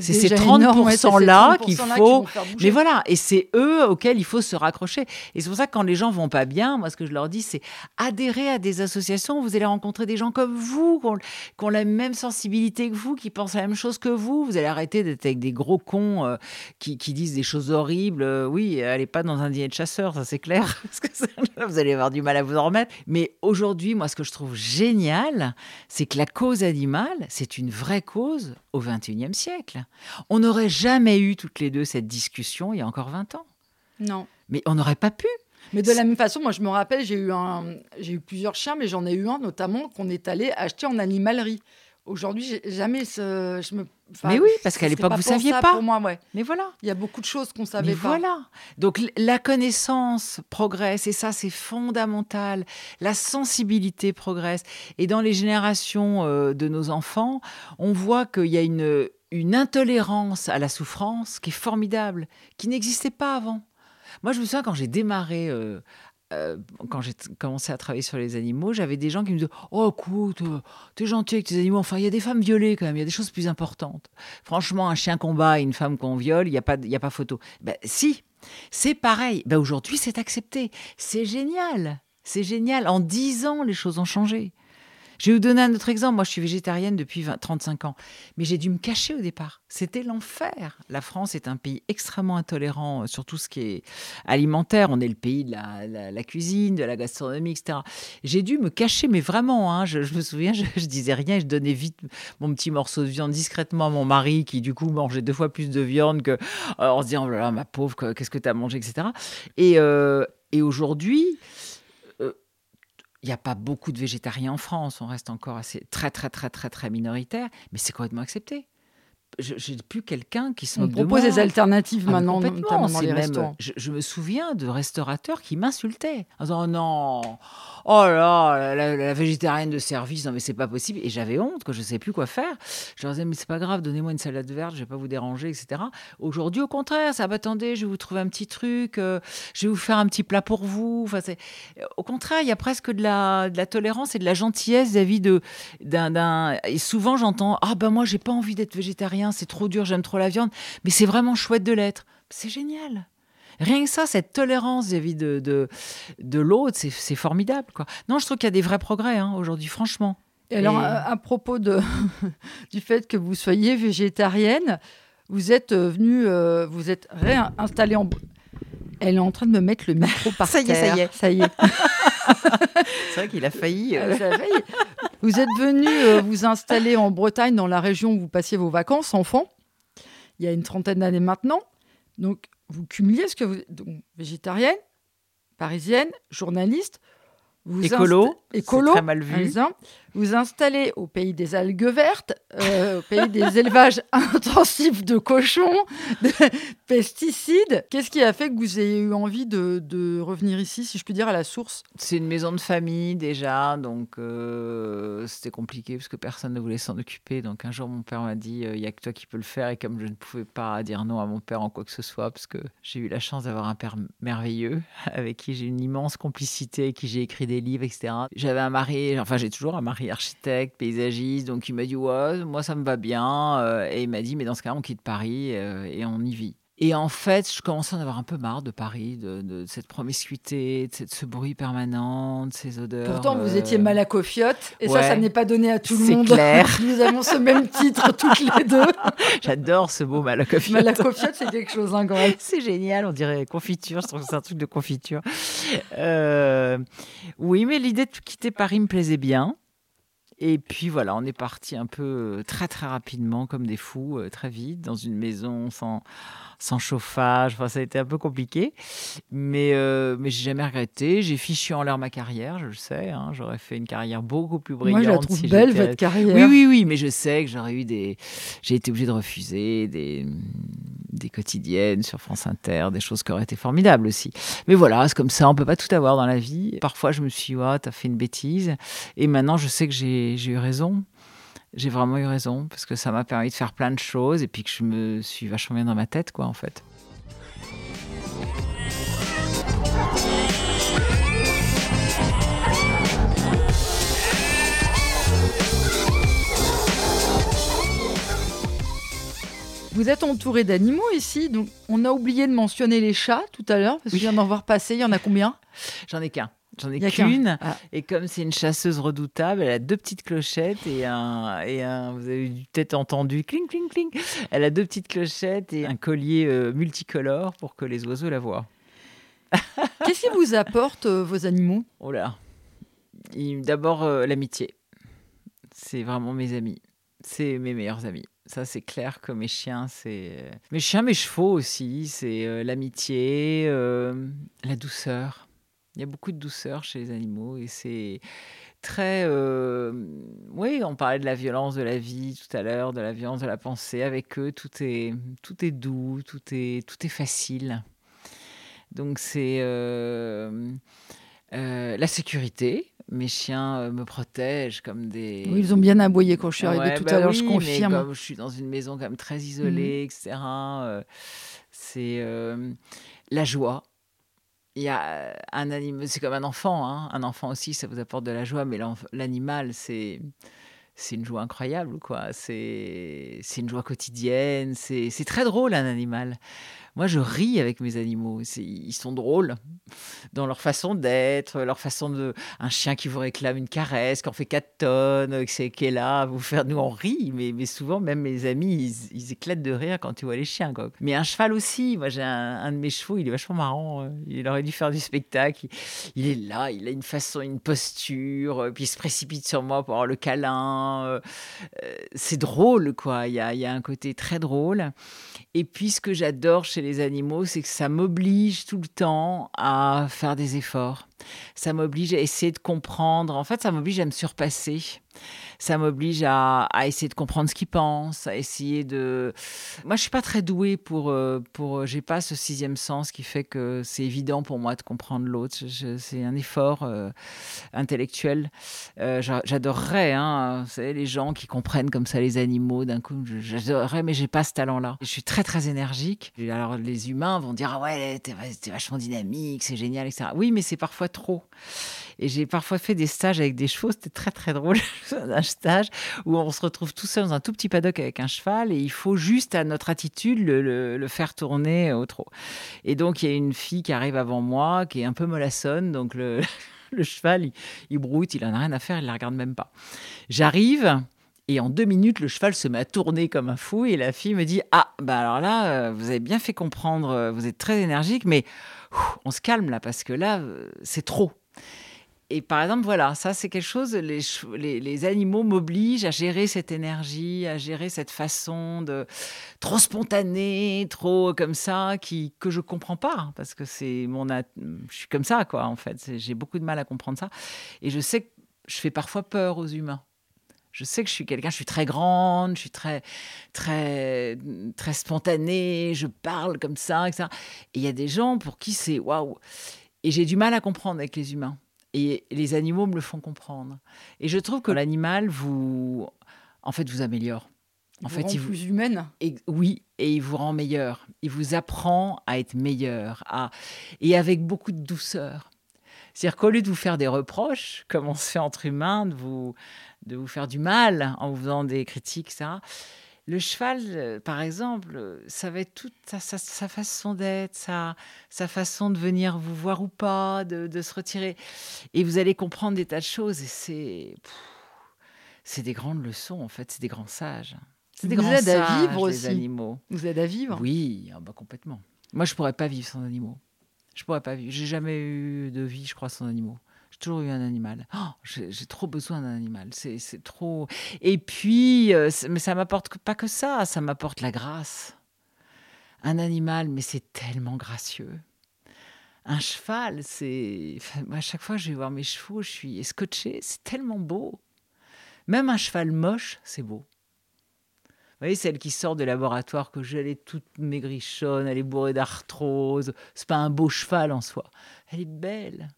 C'est ces 30%-là qu'il faut. mais voilà, et c'est eux auxquels il faut se raccrocher. Et c'est pour ça que quand les gens vont pas bien, moi, ce que je leur dis, c'est adhérer à des associations. Vous allez rencontrer des gens comme vous, qui ont, la même sensibilité que vous, qui pensent la même chose que vous. Vous allez arrêter d'être avec des gros cons euh, qui, disent des choses horribles. Euh, oui, allez pas dans un dîner de chasseurs, ça c'est clair. Parce que vous allez avoir du mal à vous en remettre. Mais aujourd'hui, moi, ce que je trouve génial, c'est que la cause animale, c'est une vraie cause au XXIe siècle. On n'aurait jamais eu toutes les deux cette discussion il y a encore 20 ans. Non. Mais on n'aurait pas pu. Mais de la même façon, moi je me rappelle, j'ai eu, un, j'ai eu plusieurs chiens, mais j'en ai eu un notamment qu'on est allé acheter en animalerie. Aujourd'hui, jamais ce, je me. mais oui, parce qu'à l'époque, vous saviez pas. Pour moi, ouais. Mais voilà. Il y a beaucoup de choses qu'on savait pas. Voilà. Donc la connaissance progresse et ça, c'est fondamental. La sensibilité progresse. Et dans les générations euh, de nos enfants, on voit qu'il y a une, une intolérance à la souffrance qui est formidable, qui n'existait pas avant. Moi, je me souviens quand j'ai démarré euh, euh, quand j'ai commencé à travailler sur les animaux, j'avais des gens qui me disaient Oh, écoute, euh, t'es gentil avec tes animaux. Enfin, il y a des femmes violées quand même, il y a des choses plus importantes. Franchement, un chien qu'on bat et une femme qu'on viole, il n'y a, pas, a pas photo. Ben, si, c'est pareil. Ben, Aujourd'hui, c'est accepté. C'est génial. C'est génial. En dix ans, les choses ont changé. Je vais vous donner un autre exemple. Moi, je suis végétarienne depuis 35 ans, mais j'ai dû me cacher au départ. C'était l'enfer. La France est un pays extrêmement intolérant euh, sur tout ce qui est alimentaire. On est le pays de la, cuisine, de la gastronomie, etc. J'ai dû me cacher, mais vraiment, hein, je, me souviens, je, je, disais rien, je donnais vite mon petit morceau de viande discrètement à mon mari, qui du coup mangeait deux fois plus de viande que, en se disant, oh ma pauvre, qu'est-ce que tu as mangé, etc. Et, euh, et aujourd'hui, il n'y a pas beaucoup de végétariens en France, on reste encore assez très très très très très minoritaire, mais c'est complètement accepté j'ai plus quelqu'un qui se On propose des alternatives ah, maintenant, notamment dans les restaurants. Je, me souviens de restaurateurs qui m'insultaient en disant oh non, oh là, la, végétarienne de service, non mais c'est pas possible. Et j'avais honte que je ne sais plus quoi faire. Je leur disais mais c'est pas grave, donnez-moi une salade verte, je vais pas vous déranger, etc. Aujourd'hui, au contraire, ça va attendez, je vais vous trouver un petit truc, euh, je vais vous faire un petit plat pour vous. Enfin, au contraire, il y a presque de la, de la tolérance et de la gentillesse vis-à-vis de d'un. Et souvent, j'entends ah ben moi j'ai pas envie d'être végétarien c'est trop dur, j'aime trop la viande, mais c'est vraiment chouette de l'être. C'est génial. Rien que ça, cette tolérance vis-à-vis de, de, l'autre, c'est formidable. Quoi. Non, je trouve qu'il y a des vrais progrès hein, aujourd'hui, franchement. Et alors, à, propos de, du fait que vous soyez végétarienne, vous êtes euh, venue, euh, vous êtes réinstallée en. Elle est en train de me mettre le micro par ça terre. Y est, ça y est, ça y est. c'est vrai qu'il a failli. Euh. a failli. Vous êtes venu euh, vous installer en Bretagne, dans la région où vous passiez vos vacances, enfant, il y a une trentaine d'années maintenant. Donc, vous cumuliez ce que vous donc, végétarienne, parisienne, journaliste, vous écolo, écolo, très mal vu. Vous installez au pays des algues vertes, euh, au pays des élevages intensifs de cochons, de pesticides. Qu'est-ce qui a fait que vous ayez eu envie de, revenir ici, si je puis dire, à la source? C'est une maison de famille déjà, donc euh, c'était compliqué parce que personne ne voulait s'en occuper. Donc un jour, mon père m'a dit, euh, il n'y a que toi qui peux le faire. Et comme je ne pouvais pas dire non à mon père en quoi que ce soit, parce que j'ai eu la chance d'avoir un père merveilleux, avec qui j'ai une immense complicité, avec qui j'ai écrit des livres, etc. J'avais un mari, enfin j'ai toujours un mari architecte, paysagiste, donc il m'a dit ouais, moi ça me va bien, euh, et il m'a dit mais dans ce cas on quitte Paris euh, et on y vit. Et en fait, je commençais à en avoir un peu marre de Paris, de, cette promiscuité, de, ce bruit permanent, de ces odeurs. Pourtant, vous euh, étiez malacofiote, et ça, ça n'est pas donné à tout le monde. C'est clair. Nous avons ce même titre toutes les deux. J'adore ce mot malacofiote. Malacofiote, c'est quelque chose, hein, C'est génial, on dirait confiture, je trouve que c'est un truc de confiture. oui, mais l'idée de quitter Paris me plaisait bien. Et puis voilà, on est parti un peu euh, très très rapidement, comme des fous, euh, très vite, dans une maison sans, sans chauffage. Enfin, ça a été un peu compliqué. Mais, euh, mais j'ai jamais regretté. J'ai fichu en l'air ma carrière, je le sais. Hein. J'aurais fait une carrière beaucoup plus brillante. Moi, je la trouve belle, votre carrière. Oui, oui, oui. Mais je sais que j'aurais eu des. J'ai été obligé de refuser des des quotidiennes sur France Inter, des choses qui auraient été formidables aussi. Mais voilà, c'est comme ça, on peut pas tout avoir dans la vie. Parfois, je me suis dit, oh, t'as fait une bêtise. Et maintenant, je sais que j'ai eu raison. J'ai vraiment eu raison, parce que ça m'a permis de faire plein de choses et puis que je me suis vachement bien dans ma tête, quoi, en fait. Vous êtes entouré d'animaux ici, donc on a oublié de mentionner les chats tout à l'heure, parce que je viens d'en voir passer. Il y en a combien? J'en ai qu'un. J'en ai qu'une. Ah. Et comme c'est une chasseuse redoutable, elle a deux petites clochettes et un. Et un vous avez peut-être entendu cling, cling, cling. Elle a deux petites clochettes et un collier euh, multicolore pour que les oiseaux la voient. Qu'est-ce qui vous apporte euh, vos animaux? Oh là D'abord, euh, l'amitié. C'est vraiment mes amis. C'est mes meilleurs amis. Ça, c'est clair que mes chiens, c'est. Mes chiens, mes chevaux aussi. C'est l'amitié, la douceur il y a beaucoup de douceur chez les animaux et c'est très. Euh, oui, on parlait de la violence de la vie tout à l'heure, de la violence de la pensée. Avec eux, tout est, tout est doux, tout est, tout est facile. Donc c'est euh, euh, la sécurité. Mes chiens me protègent comme des. Oui, ils ont bien aboyé quand je suis arrivée tout à bah l'heure, je confirme. comme je suis dans une maison quand même très isolée, mmh. etc. c'est la joie il y a euh, un animal, c'est comme un enfant, hein. un enfant aussi, ça vous apporte de la joie, mais l'animal, c'est c'est une joie incroyable, quoi. C'est une joie quotidienne, c'est très drôle un animal. Moi, je ris avec mes animaux. Ils sont drôles dans leur façon d'être, leur façon de. Un chien qui vous réclame une caresse, qui en fait 4 tonnes, qui est là, vous faire. Nous, on rit, mais, souvent, même mes amis, ils, éclatent de rire quand tu vois les chiens. Quoi. Mais un cheval aussi. Moi, j'ai un, de mes chevaux, il est vachement marrant. Euh, il aurait dû faire du spectacle. Il, est là, il a une façon, une posture, euh, puis il se précipite sur moi pour avoir le câlin. Euh, c'est drôle, quoi. Il y a, il y a un côté très drôle. Et puis, ce que j'adore chez les animaux, c'est que ça m'oblige tout le temps à faire des efforts. Ça m'oblige à essayer de comprendre. En fait, ça m'oblige à me surpasser ça m'oblige à, essayer de comprendre ce qu'ils pensent, à essayer de. Moi, je suis pas très douée pour. Euh, pour j'ai pas ce sixième sens qui fait que c'est évident pour moi de comprendre l'autre. C'est un effort euh, intellectuel. Euh, j'adorerais, hein, vous savez, les gens qui comprennent comme ça les animaux d'un coup. J'adorerais, mais j'ai pas ce talent-là. Je suis très, très énergique. alors, les humains vont dire Ah ouais, t'es vachement dynamique, c'est génial, etc. Oui, mais c'est parfois trop. Et j'ai parfois fait des stages avec des chevaux, c'était très très drôle, un stage où on se retrouve tout seul dans un tout petit paddock avec un cheval et il faut juste à notre attitude le, faire tourner au trot. Et donc il y a une fille qui arrive avant moi, qui est un peu mollassonne, donc le, cheval, il, il broute, il en a rien à faire, il la regarde même pas. J'arrive, et en deux minutes, le cheval se met à tourner comme un fou et la fille me dit Ah, bah alors là, euh, vous avez bien fait comprendre, euh, vous êtes très énergique, mais on se calme là parce que là, euh, c'est trop et par exemple, voilà, ça c'est quelque chose, les, animaux m'obligent à gérer cette énergie, à gérer cette façon de trop spontanée, trop comme ça, qui, que je comprends pas, hein, parce que c'est mon, je suis comme ça, quoi, en fait. J'ai beaucoup de mal à comprendre ça. Et je sais que je fais parfois peur aux humains. Je sais que je suis quelqu'un, je suis très grande, je suis très, très, très spontanée, je parle comme ça, etc. Et il y a des gens pour qui c'est waouh. Et j'ai du mal à comprendre avec les humains. Et les animaux me le font comprendre. Et je trouve que l'animal vous, en fait, vous améliore. en fait, il vous plus humaine. Et, oui, et il vous rend meilleur. Il vous apprend à être meilleur, à et avec beaucoup de douceur. C'est-à-dire qu'au lieu de vous faire des reproches, comme on se fait entre humains, de vous, de vous faire du mal en vous faisant des critiques, etc., le cheval, euh, par exemple, ça va être toute sa, façon d'être, sa, sa, façon de venir vous voir ou pas, de, se retirer. Et vous allez comprendre des tas de choses. Et c'est, c'est des grandes leçons, en fait. C'est des grands sages. C'est des vous grands sages, à vivre aussi. animaux. Vous aidez à vivre Oui, ah bah complètement. Moi, je pourrais pas vivre sans animaux. Je pourrais pas vivre. J'ai jamais eu de vie, je crois, sans animaux. J'ai toujours eu un animal. Oh, j'ai trop besoin d'un animal. C'est trop. Et puis, euh, mais ça m'apporte pas que ça. Ça m'apporte la grâce. Un animal, mais c'est tellement gracieux. Un cheval, c'est. à chaque fois je vais voir mes chevaux, je suis scotché. C'est tellement beau. Même un cheval moche, c'est beau. Vous voyez, celle qui sort de laboratoire, que j'ai, elle est toute maigrichonne, elle est bourrée d'arthrose. C'est pas un beau cheval en soi. Elle est belle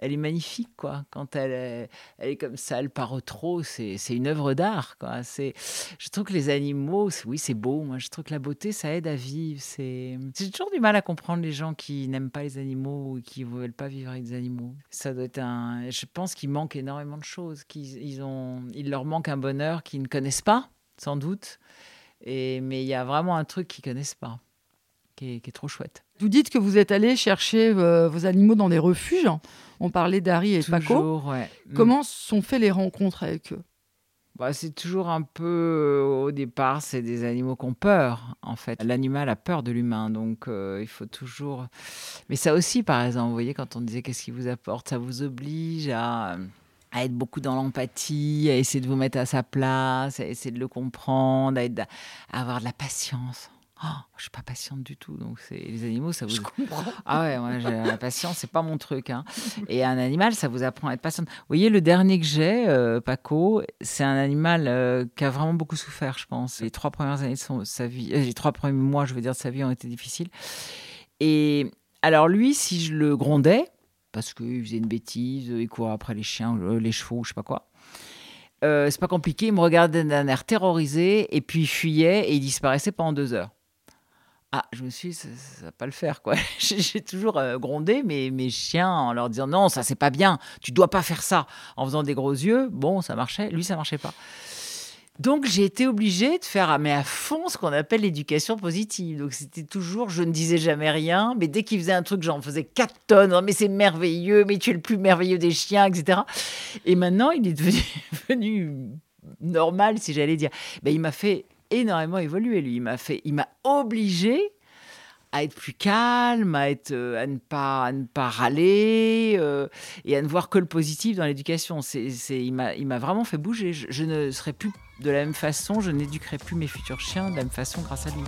elle est magnifique, quoi. Quand elle est, elle est comme ça, elle part trop, c'est, c'est une œuvre d'art, quoi. C'est, je trouve que les animaux, oui, c'est beau. Moi, je trouve que la beauté, ça aide à vivre. C'est, j'ai toujours du mal à comprendre les gens qui n'aiment pas les animaux ou qui ne veulent pas vivre avec des animaux. Ça doit être un. Je pense qu'il manque énormément de choses. Qu'ils, ils ont, il leur manque un bonheur qu'ils ne connaissent pas, sans doute Et, mais il y a vraiment un truc qu'ils connaissent pas, qui est, trop chouette. Vous dites que vous êtes allé chercher euh, vos animaux dans des refuges. On parlait d'Harry et Toujours, Paco. Ouais. Comment sont faites les rencontres avec eux? Bah, c'est toujours un peu, euh, au départ, c'est des animaux qui ont peur, en fait. L'animal a peur de l'humain, donc euh, il faut toujours... Mais ça aussi, par exemple, vous voyez, quand on disait qu'est-ce qui vous apporte, ça vous oblige à, à être beaucoup dans l'empathie, à essayer de vous mettre à sa place, à essayer de le comprendre, à, être, à avoir de la patience. Oh, je suis pas patiente du tout. Donc, les animaux, ça vous. Je comprends. Ah ouais, moi, la patience, c'est pas mon truc. Hein. Et un animal, ça vous apprend à être patiente. Vous voyez, le dernier que j'ai, euh, Paco, c'est un animal euh, qui a vraiment beaucoup souffert, je pense. Les trois premières années de son, sa vie, euh, les trois premiers mois, je veux dire, de sa vie ont été difficiles. Et alors, lui, si je le grondais, parce qu'il faisait une bêtise, il courait après les chiens, les chevaux, je sais pas quoi. c'est pas compliqué, il me regardait d'un air terrorisé et puis il fuyait et il disparaissait pendant deux heures. Ah, je me suis dit, ça, ne va pas le faire, quoi. J'ai toujours euh, grondé mes, mes chiens en leur disant non, ça c'est pas bien, tu dois pas faire ça. En faisant des gros yeux, bon, ça marchait, lui ça marchait pas. Donc j'ai été obligée de faire mais à fond ce qu'on appelle l'éducation positive. Donc c'était toujours, je ne disais jamais rien, mais dès qu'il faisait un truc, j'en faisais 4 tonnes. Oh, mais c'est merveilleux, mais tu es le plus merveilleux des chiens, etc. Et maintenant, il est devenu, normal, si j'allais dire. Ben, il m'a fait énormément évolué, lui. Il m'a fait, il m'a obligé à être plus calme, à, être, euh, à, ne, pas, à ne pas râler euh, et à ne voir que le positif dans l'éducation. C'est, c'est, il, m'a, il m'a vraiment fait bouger. Je, je ne serai plus de la même façon, je n'éduquerai plus mes futurs chiens de la même façon grâce à lui.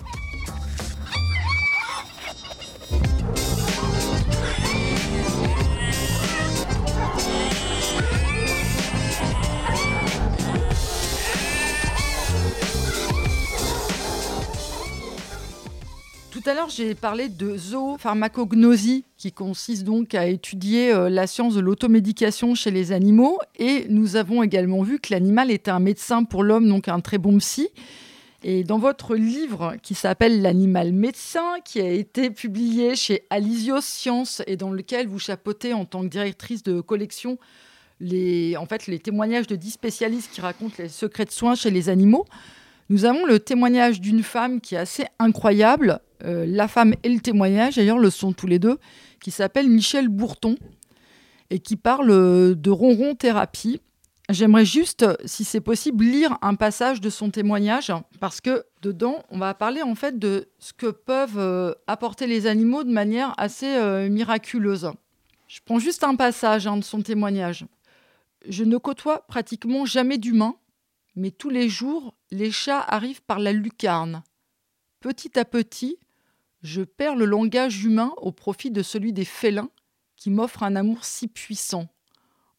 Tout à l'heure, j'ai parlé de zoopharmacognosie, qui consiste donc à étudier euh, la science de l'automédication chez les animaux. Et nous avons également vu que l'animal était un médecin pour l'homme, donc un très bon psy. Et dans votre livre qui s'appelle L'animal médecin, qui a été publié chez Alizio Science et dans lequel vous chapeautez en tant que directrice de collection les, en fait, les témoignages de 10 spécialistes qui racontent les secrets de soins chez les animaux, nous avons le témoignage d'une femme qui est assez incroyable. Euh, la femme et le témoignage, d'ailleurs, le sont tous les deux, qui s'appelle Michel Bourton et qui parle euh, de ronron thérapie. J'aimerais juste, si c'est possible, lire un passage de son témoignage parce que dedans, on va parler en fait de ce que peuvent euh, apporter les animaux de manière assez miraculeuse. Je prends juste un passage hein, de son témoignage. Je ne côtoie pratiquement jamais d'humains, mais tous les jours, les chats arrivent par la lucarne. Petit à petit, je perds le langage humain au profit de celui des félins qui m'offrent un amour si puissant.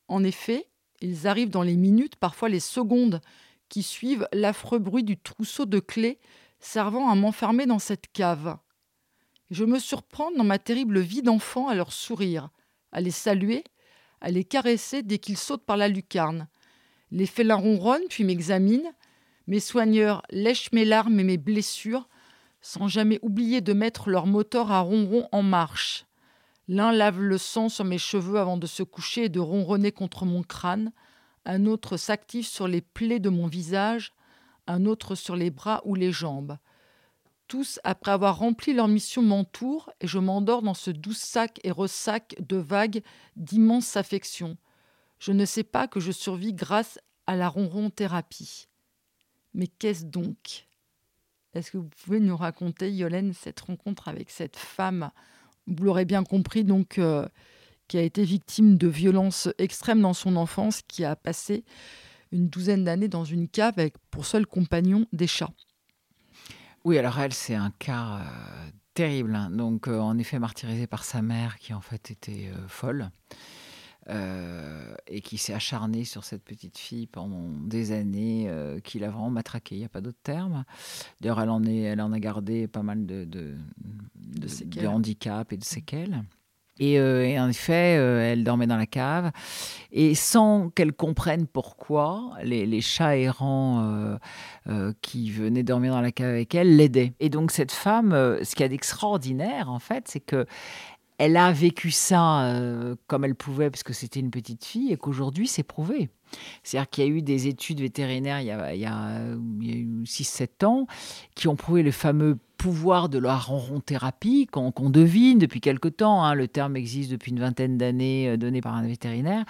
En effet, ils arrivent dans les minutes, parfois les secondes, qui suivent l'affreux bruit du trousseau de clés servant à m'enfermer dans cette cave. Je me surprends dans ma terrible vie d'enfant à leur sourire, à les saluer, à les caresser dès qu'ils sautent par la lucarne. Les félins ronronnent puis m'examinent, mes soigneurs lèchent mes larmes et mes blessures, sans jamais oublier de mettre leur moteur à ronron en marche. L'un lave le sang sur mes cheveux avant de se coucher et de ronronner contre mon crâne, un autre s'active sur les plaies de mon visage, un autre sur les bras ou les jambes. Tous, après avoir rempli leur mission, m'entourent et je m'endors dans ce doux sac et ressac de vagues d'immense affection. Je ne sais pas que je survis grâce à la ronron thérapie. Mais qu'est-ce donc? Est-ce que vous pouvez nous raconter, Yolène, cette rencontre avec cette femme? Vous l'aurez bien compris, donc, euh, qui a été victime de violences extrêmes dans son enfance, qui a passé une douzaine d'années dans une cave avec pour seul compagnon des chats. Oui, alors elle, c'est un cas euh, terrible. Hein. Donc, euh, en effet, martyrisée par sa mère, qui en fait était folle. Euh, et qui s'est acharné sur cette petite fille pendant des années, euh, qui l'a vraiment matraquée, il n'y a pas d'autre terme. D'ailleurs, elle, en elle en a gardé pas mal de, de, de, handicaps et de séquelles. Et, euh, en effet, elle dormait dans la cave. Et sans qu'elle comprenne pourquoi, les, les chats errants qui venaient dormir dans la cave avec elle l'aidaient. Et donc, cette femme, ce qu'il y a d'extraordinaire, en fait, c'est que elle a vécu ça euh, comme elle pouvait, parce que c'était une petite fille, et qu'aujourd'hui, c'est prouvé. C'est-à-dire qu'il y a eu des études vétérinaires il y a, il y a, 6-7 ans qui ont prouvé le fameux pouvoir de la ronron-thérapie qu'on devine depuis quelque temps. Hein. Le terme existe depuis une vingtaine d'années, euh, donné par un vétérinaire.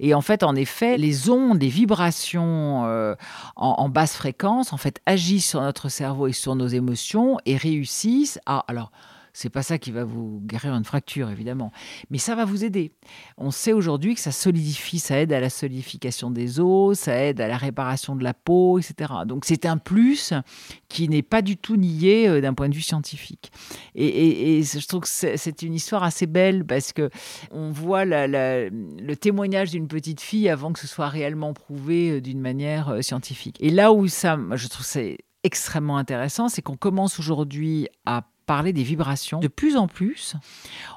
Et en fait, en effet, les ondes, les vibrations euh, en, en, basse fréquence, en fait, agissent sur notre cerveau et sur nos émotions et réussissent à... Alors, c'est pas ça qui va vous guérir une fracture, évidemment. Mais ça va vous aider. On sait aujourd'hui que ça solidifie, ça aide à la solidification des os, ça aide à la réparation de la peau, etc. Donc c'est un plus qui n'est pas du tout nié euh, d'un point de vue scientifique. Et, je trouve que c'est une histoire assez belle parce que on voit le témoignage d'une petite fille avant que ce soit réellement prouvé euh, d'une manière euh, scientifique. Et là où ça, je trouve c'est extrêmement intéressant, c'est qu'on commence aujourd'hui à parler des vibrations. De plus en plus,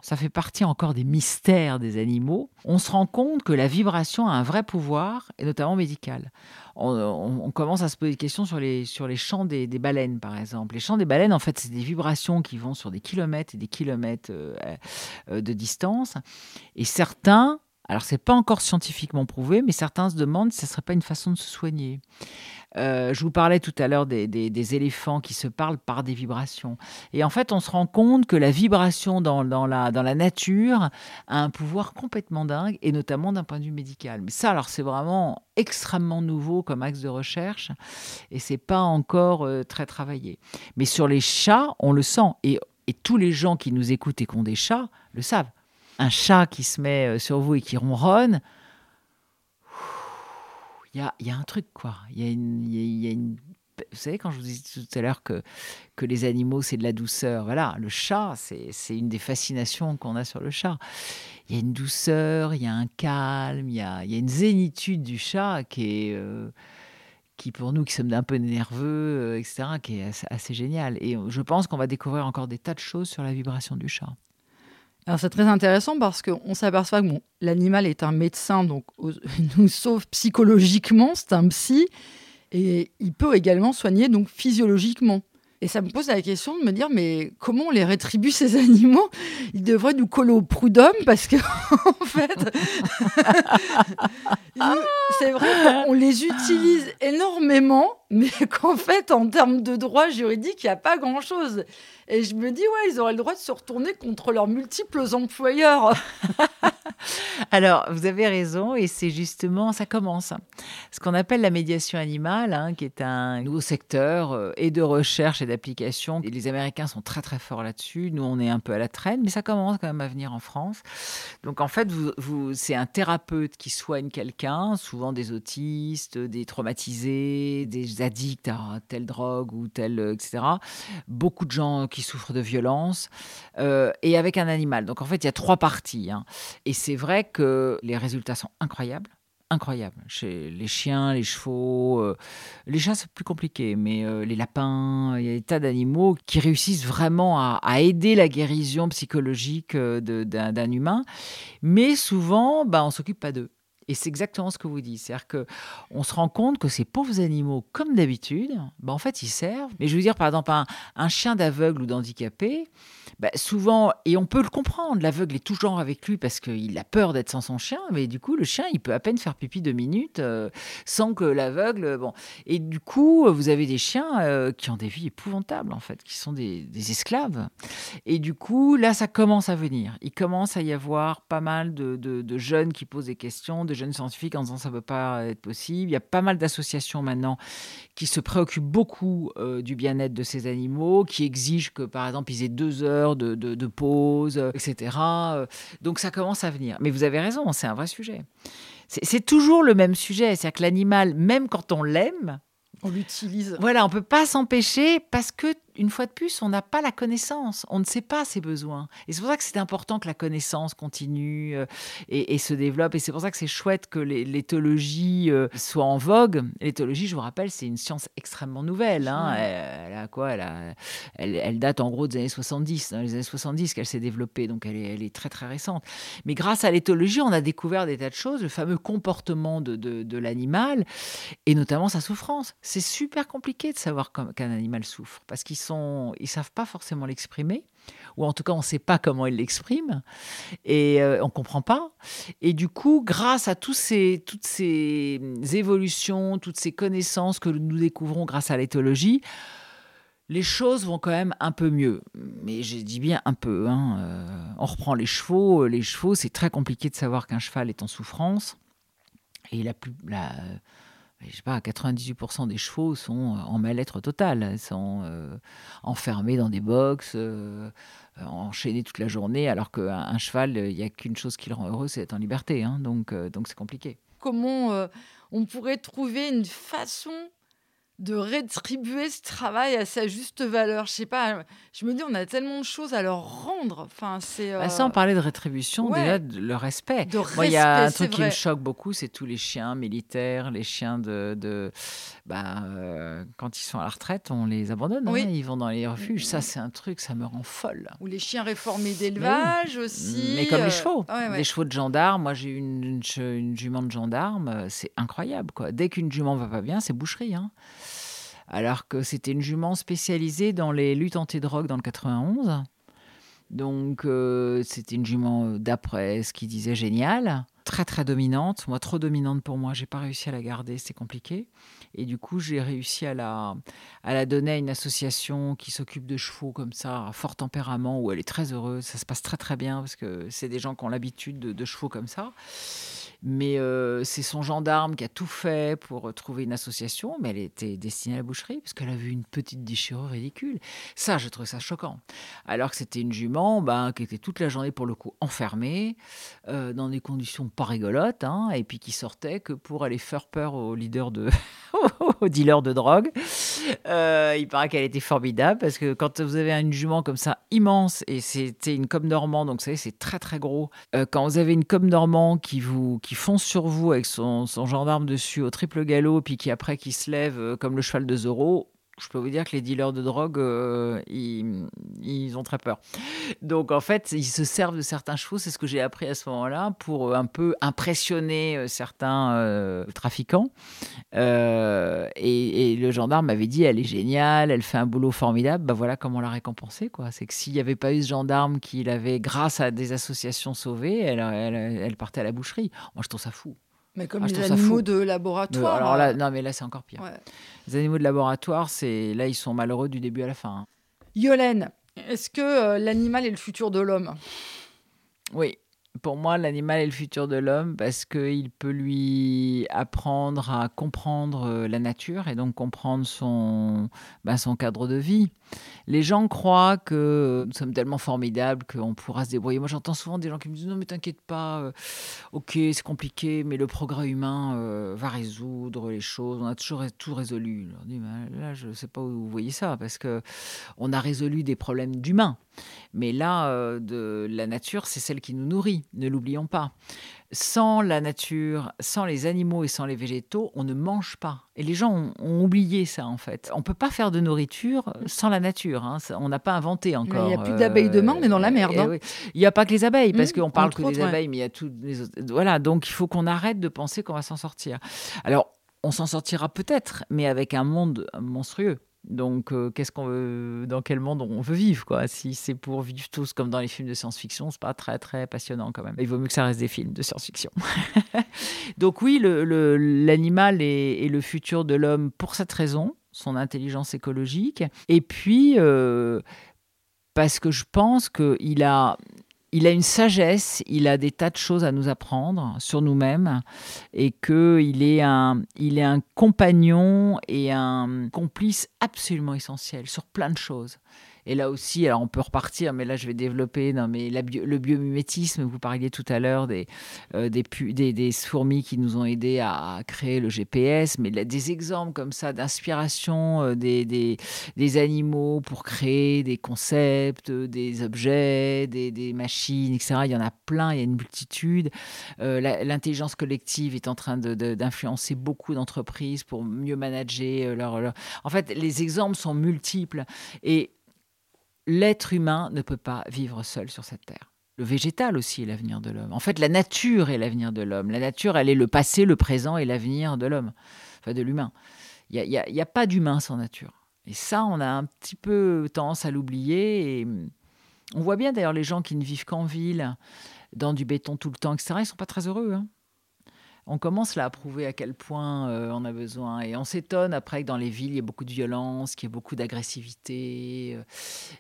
ça fait partie encore des mystères des animaux, on se rend compte que la vibration a un vrai pouvoir, et notamment médical. On, commence à se poser des questions sur les, sur les chants des, baleines, par exemple. Les chants des baleines, en fait, c'est des vibrations qui vont sur des kilomètres et des kilomètres euh, euh, de distance. Et certains, alors c'est pas encore scientifiquement prouvé, mais certains se demandent si ce serait pas une façon de se soigner. Euh, je vous parlais tout à l'heure des, éléphants qui se parlent par des vibrations. Et en fait, on se rend compte que la vibration dans, la, dans la nature a un pouvoir complètement dingue, et notamment d'un point de vue médical. Mais ça, alors, c'est vraiment extrêmement nouveau comme axe de recherche, et c'est pas encore euh, très travaillé. Mais sur les chats, on le sent, et, et tous les gens qui nous écoutent et qui ont des chats le savent. Un chat qui se met euh, sur vous et qui ronronne, il y a, y a, un truc, quoi. Il y, y, a une. Vous savez, quand je vous disais tout à l'heure que, que les animaux, c'est de la douceur, voilà, le chat, c'est une des fascinations qu'on a sur le chat. Il y a une douceur, il y a un calme, il y a, une zénitude du chat qui. Euh, qui pour nous qui sommes un peu nerveux, euh, etc., qui est assez, assez génial. Et je pense qu'on va découvrir encore des tas de choses sur la vibration du chat. Alors c'est très intéressant parce qu'on s'aperçoit que bon, l'animal est un médecin, donc il nous sauve psychologiquement, c'est un psy, et il peut également soigner donc physiologiquement. Et ça me pose la question de me dire, mais comment on les rétribue ces animaux? Ils devraient nous coller au prud'homme parce que, en fait, c'est vrai qu'on les utilise énormément, mais qu'en fait, en termes de droit juridique, il n'y a pas grand-chose. Et je me dis, ouais, ils auraient le droit de se retourner contre leurs multiples employeurs. Alors, vous avez raison, et c'est justement, ça commence. Ce qu'on appelle la médiation animale, hein, qui est un nouveau secteur euh, et de recherche et d'application. Les Américains sont très très forts là-dessus. Nous, on est un peu à la traîne, mais ça commence quand même à venir en France. Donc, en fait, c'est un thérapeute qui soigne quelqu'un, souvent des autistes, des traumatisés, des addicts à telle drogue ou telle, etc. Beaucoup de gens qui souffrent de violence, euh, et avec un animal. Donc en fait, il y a trois parties. Hein. Et c'est vrai que les résultats sont incroyables incroyables. Chez les chiens, les chevaux, euh, les chats, c'est plus compliqué, mais euh, les lapins, il y a des tas d'animaux qui réussissent vraiment à, aider la guérison psychologique d'un humain. Mais souvent, bah, on s'occupe pas d'eux. Et c'est exactement ce que vous dites. C'est-à-dire qu'on se rend compte que ces pauvres animaux, comme d'habitude, bah, en fait, ils servent. Mais je veux dire, par exemple, un chien d'aveugle ou d'handicapé, bah, souvent, et on peut le comprendre, l'aveugle est toujours avec lui parce qu'il a peur d'être sans son chien, mais du coup, le chien, il peut à peine faire pipi deux minutes euh, sans que l'aveugle. Bon. Et du coup, vous avez des chiens euh, qui ont des vies épouvantables, en fait, qui sont des, esclaves. Et du coup, là, ça commence à venir. Il commence à y avoir pas mal de, jeunes qui posent des questions, de jeunes scientifiques en disant ça ne peut pas être possible. Il y a pas mal d'associations maintenant qui se préoccupent beaucoup euh, du bien-être de ces animaux, qui exigent que, par exemple, ils aient deux heures de, pause, etc. Donc ça commence à venir. Mais vous avez raison, c'est un vrai sujet. C'est toujours le même sujet. C'est-à-dire que l'animal, même quand on l'aime, on l'utilise. Voilà, on peut pas s'empêcher parce que une fois de plus, on n'a pas la connaissance, on ne sait pas ses besoins. Et c'est pour ça que c'est important que la connaissance continue euh, et, se développe. Et c'est pour ça que c'est chouette que l'éthologie euh, soit en vogue. L'éthologie, je vous rappelle, c'est une science extrêmement nouvelle. Hein. Elle, a quoi? Elle, elle, date en gros des années 70, dans les années 70 qu'elle s'est développée, donc elle est, elle est, très très récente. Mais grâce à l'éthologie, on a découvert des tas de choses, le fameux comportement de, de, l'animal et notamment sa souffrance. C'est super compliqué de savoir qu'un animal souffre parce qu'ils sont, ils savent pas forcément l'exprimer. ou en tout cas on ne sait pas comment il l'exprime, et euh, on ne comprend pas. Et du coup, grâce à tous ces, toutes ces évolutions, toutes ces connaissances que nous découvrons grâce à l'éthologie, les choses vont quand même un peu mieux. Mais j'ai dit bien un peu. Hein, euh, on reprend les chevaux. Les chevaux, c'est très compliqué de savoir qu'un cheval est en souffrance. Et plus, la, je sais pas, 98% des chevaux sont en mal-être total, sont euh, enfermés dans des boxes, euh, enchaînés toute la journée, alors qu'un cheval, il n'y a qu'une chose qui le rend heureux, c'est d'être en liberté. Hein, donc, donc c'est compliqué. Comment on pourrait trouver une façon de rétribuer ce travail à sa juste valeur. Je sais pas, je me dis, on a tellement de choses à leur rendre. Enfin, c'est. Bah, sans parler de rétribution, déjà de le respect. Moi, il y a un truc qui me choque beaucoup, c'est tous les chiens militaires, les chiens de. de bah, euh, quand ils sont à la retraite, on les abandonne. Hein, ils vont dans les refuges. Ça, c'est un truc, ça me rend folle. Ou les chiens réformés d'élevage aussi. Mais comme les euh, chevaux. Les chevaux de gendarme. Moi, j'ai eu une, une, jument de gendarme. Euh, c'est incroyable. Quoi. Dès qu'une jument va pas bien, c'est boucherie. Hein alors que c'était une jument spécialisée dans les luttes anti-drogue dans le 91. Donc euh, c'était une jument d'après ce qu'il disait génial, très très dominante. Moi trop dominante pour moi, j'ai pas réussi à la garder, c'est compliqué. Et du coup j'ai réussi à la, à la donner à une association qui s'occupe de chevaux comme ça, à fort tempérament, où elle est très heureuse. Ça se passe très très bien parce que c'est des gens qui ont l'habitude de chevaux comme ça. Mais euh, c'est son gendarme qui a tout fait pour trouver une association, mais elle était destinée à la boucherie, parce qu'elle a vu une petite déchirure ridicule. Ça, je trouve ça choquant. Alors que c'était une jument ben, qui était toute la journée, pour le coup, enfermée, euh, dans des conditions pas rigolotes, hein, et puis qui sortait que pour aller faire peur aux leaders de... aux dealers de drogue. Euh, il paraît qu'elle était formidable, parce que quand vous avez une jument comme ça, immense, et c'était une comme normand, donc vous savez, c'est très très gros. quand vous avez une comme normand qui vous qui fonce sur vous avec son, gendarme dessus au triple galop, puis qui après qui se lève euh, comme le cheval de Zorro, je peux vous dire que les dealers de drogue, euh, ils, ont très peur. Donc en fait, ils se servent de certains chevaux, c'est ce que j'ai appris à ce moment-là, pour euh, un peu impressionner certains trafiquants. Et, le gendarme m'avait dit, elle est géniale, elle fait un boulot formidable. Bah voilà comment on l'a récompensé. Quoi. C'est que s'il n'y avait pas eu ce gendarme qui l'avait, grâce à des associations, sauvé, elle, elle, partait à la boucherie. Moi, je trouve ça fou. Mais comme ah, les animaux de laboratoire. alors là, non, mais là, c'est encore pire. Les animaux de laboratoire, c'est là, ils sont malheureux du début à la fin. Hein. Yolène, est-ce que euh, l'animal est le futur de l'homme? Oui, pour moi, l'animal est le futur de l'homme parce qu'il peut lui apprendre à comprendre euh, la nature et donc comprendre son, ben, son cadre de vie. Les gens croient que nous sommes tellement formidables qu'on pourra se débrouiller. Moi, j'entends souvent des gens qui me disent Non, mais t'inquiète pas, euh, ok, c'est compliqué, mais le progrès humain euh, va résoudre les choses. On a toujours tout résolu. Je leur dis Là, je ne sais pas où vous voyez ça parce qu'on a résolu des problèmes d'humains. Mais là, euh, de la nature, c'est celle qui nous nourrit, ne l'oublions pas. Sans la nature, sans les animaux et sans les végétaux, on ne mange pas. Et les gens ont, oublié ça, en fait. On ne peut pas faire de nourriture sans la nature. Hein. On n'a pas inventé encore. Il n'y a plus d'abeilles demain, est dans la merde. Hein. Il n'y a pas que les abeilles, parce mmh, qu'on parle que des abeilles, mais il y a toutes les autres. Voilà, donc il faut qu'on arrête de penser qu'on va s'en sortir. Alors, on s'en sortira peut-être, mais avec un monde monstrueux. Donc, euh, qu'est-ce qu'on veut, dans quel monde on veut vivre, quoi? Si c'est pour vivre tous comme dans les films de science-fiction, c'est pas très très passionnant quand même. Il vaut mieux que ça reste des films de science-fiction. Donc oui, l'animal le, est, le futur de l'homme pour cette raison, son intelligence écologique, et puis euh, parce que je pense qu'il a il a une sagesse, il a des tas de choses à nous apprendre sur nous-mêmes et qu'il est un, est un compagnon et un complice absolument essentiel sur plein de choses. Et là aussi, alors on peut repartir, mais là je vais développer non, mais le biomimétisme. Vous parliez tout à l'heure des, euh, des, des, fourmis qui nous ont aidés à, créer le GPS, mais des exemples comme ça d'inspiration euh, des, des, animaux pour créer des concepts, des objets, des, machines, etc. Il y en a plein, il y a une multitude. Euh, l'intelligence collective est en train d'influencer beaucoup d'entreprises pour mieux manager leur, leur... En fait, les exemples sont multiples. Et l'être humain ne peut pas vivre seul sur cette terre. Le végétal aussi est l'avenir de l'homme. En fait, la nature est l'avenir de l'homme. La nature, elle est le passé, le présent et l'avenir de l'homme, enfin de l'humain. Il n'y a, pas d'humain sans nature. Et ça, on a un petit peu tendance à l'oublier. Et On voit bien d'ailleurs les gens qui ne vivent qu'en ville, dans du béton tout le temps, etc., ils sont pas très heureux. Hein. On commence là à prouver à quel point euh, on a besoin. Et on s'étonne après que dans les villes, il y ait beaucoup de violence, qu'il y ait beaucoup d'agressivité, euh,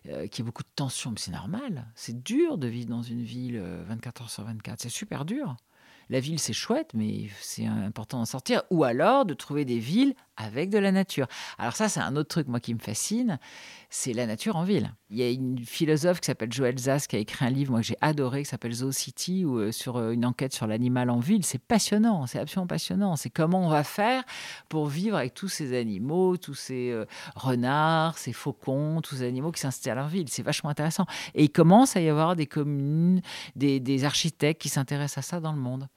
euh, qu'il y ait beaucoup de tension. Mais c'est normal. C'est dur de vivre dans une ville 24 heures sur 24. C'est super dur la ville c'est chouette, mais c'est important d'en sortir. Ou alors de trouver des villes avec de la nature. Alors ça, c'est un autre truc, moi, qui me fascine, c'est la nature en ville. Il y a une philosophe qui s'appelle Joël Zas qui a écrit un livre, moi, que j'ai adoré, qui s'appelle Zoo City, ou euh, sur euh, une enquête sur l'animal en ville. C'est passionnant, c'est absolument passionnant. C'est comment on va faire pour vivre avec tous ces animaux, tous ces euh, renards, ces faucons, tous ces animaux qui s'installent en ville. C'est vachement intéressant. Et il commence à y avoir des communes, des architectes qui s'intéressent à ça dans le monde.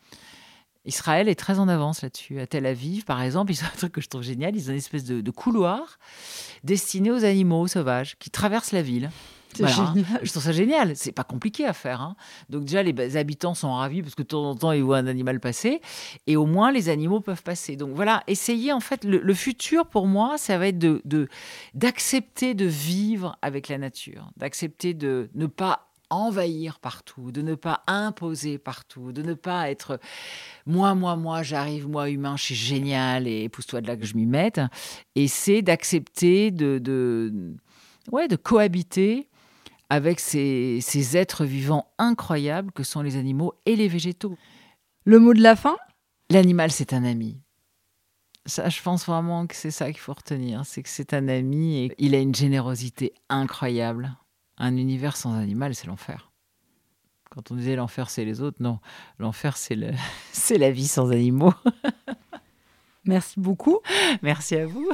Israël est très en avance là-dessus. À Tel Aviv, par exemple, ils ont un truc que je trouve génial. Ils ont une espèce de, couloir destiné aux animaux sauvages qui traversent la ville. Je trouve ça génial. C'est pas compliqué à faire. Hein. Donc déjà, les habitants sont ravis parce que de temps en temps, ils voient un animal passer. Et au moins, les animaux peuvent passer. Donc voilà, essayez en fait, le, futur pour moi, ça va être de d'accepter de vivre avec la nature, d'accepter de ne pas envahir partout, de ne pas imposer partout, de ne pas être moi, moi, moi, j'arrive, moi, humain, je suis génial et pousse-toi de là que je m'y mette. Et c'est d'accepter de, de, ouais, de cohabiter avec ces, ces êtres vivants incroyables que sont les animaux et les végétaux. Le mot de la fin? L'animal, c'est un ami. Ça, je pense vraiment que c'est ça qu'il faut retenir, c'est que c'est un ami et il a une générosité incroyable. Un univers sans animal, c'est l'enfer. Quand on disait l'enfer, c'est les autres, non. L'enfer, c'est le... la vie sans animaux. Merci beaucoup. Merci à vous.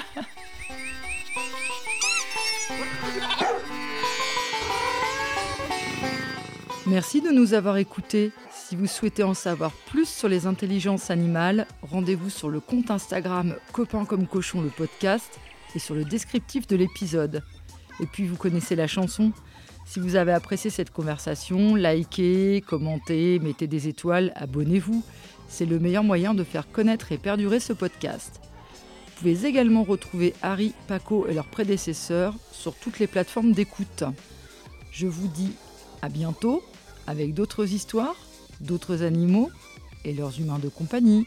Merci de nous avoir écoutés. Si vous souhaitez en savoir plus sur les intelligences animales, rendez-vous sur le compte Instagram Copain comme cochon le podcast et sur le descriptif de l'épisode. Et puis vous connaissez la chanson si vous avez apprécié cette conversation, likez, commentez, mettez des étoiles, abonnez-vous. C'est le meilleur moyen de faire connaître et perdurer ce podcast. Vous pouvez également retrouver Harry, Paco et leurs prédécesseurs sur toutes les plateformes d'écoute. Je vous dis à bientôt avec d'autres histoires, d'autres animaux et leurs humains de compagnie.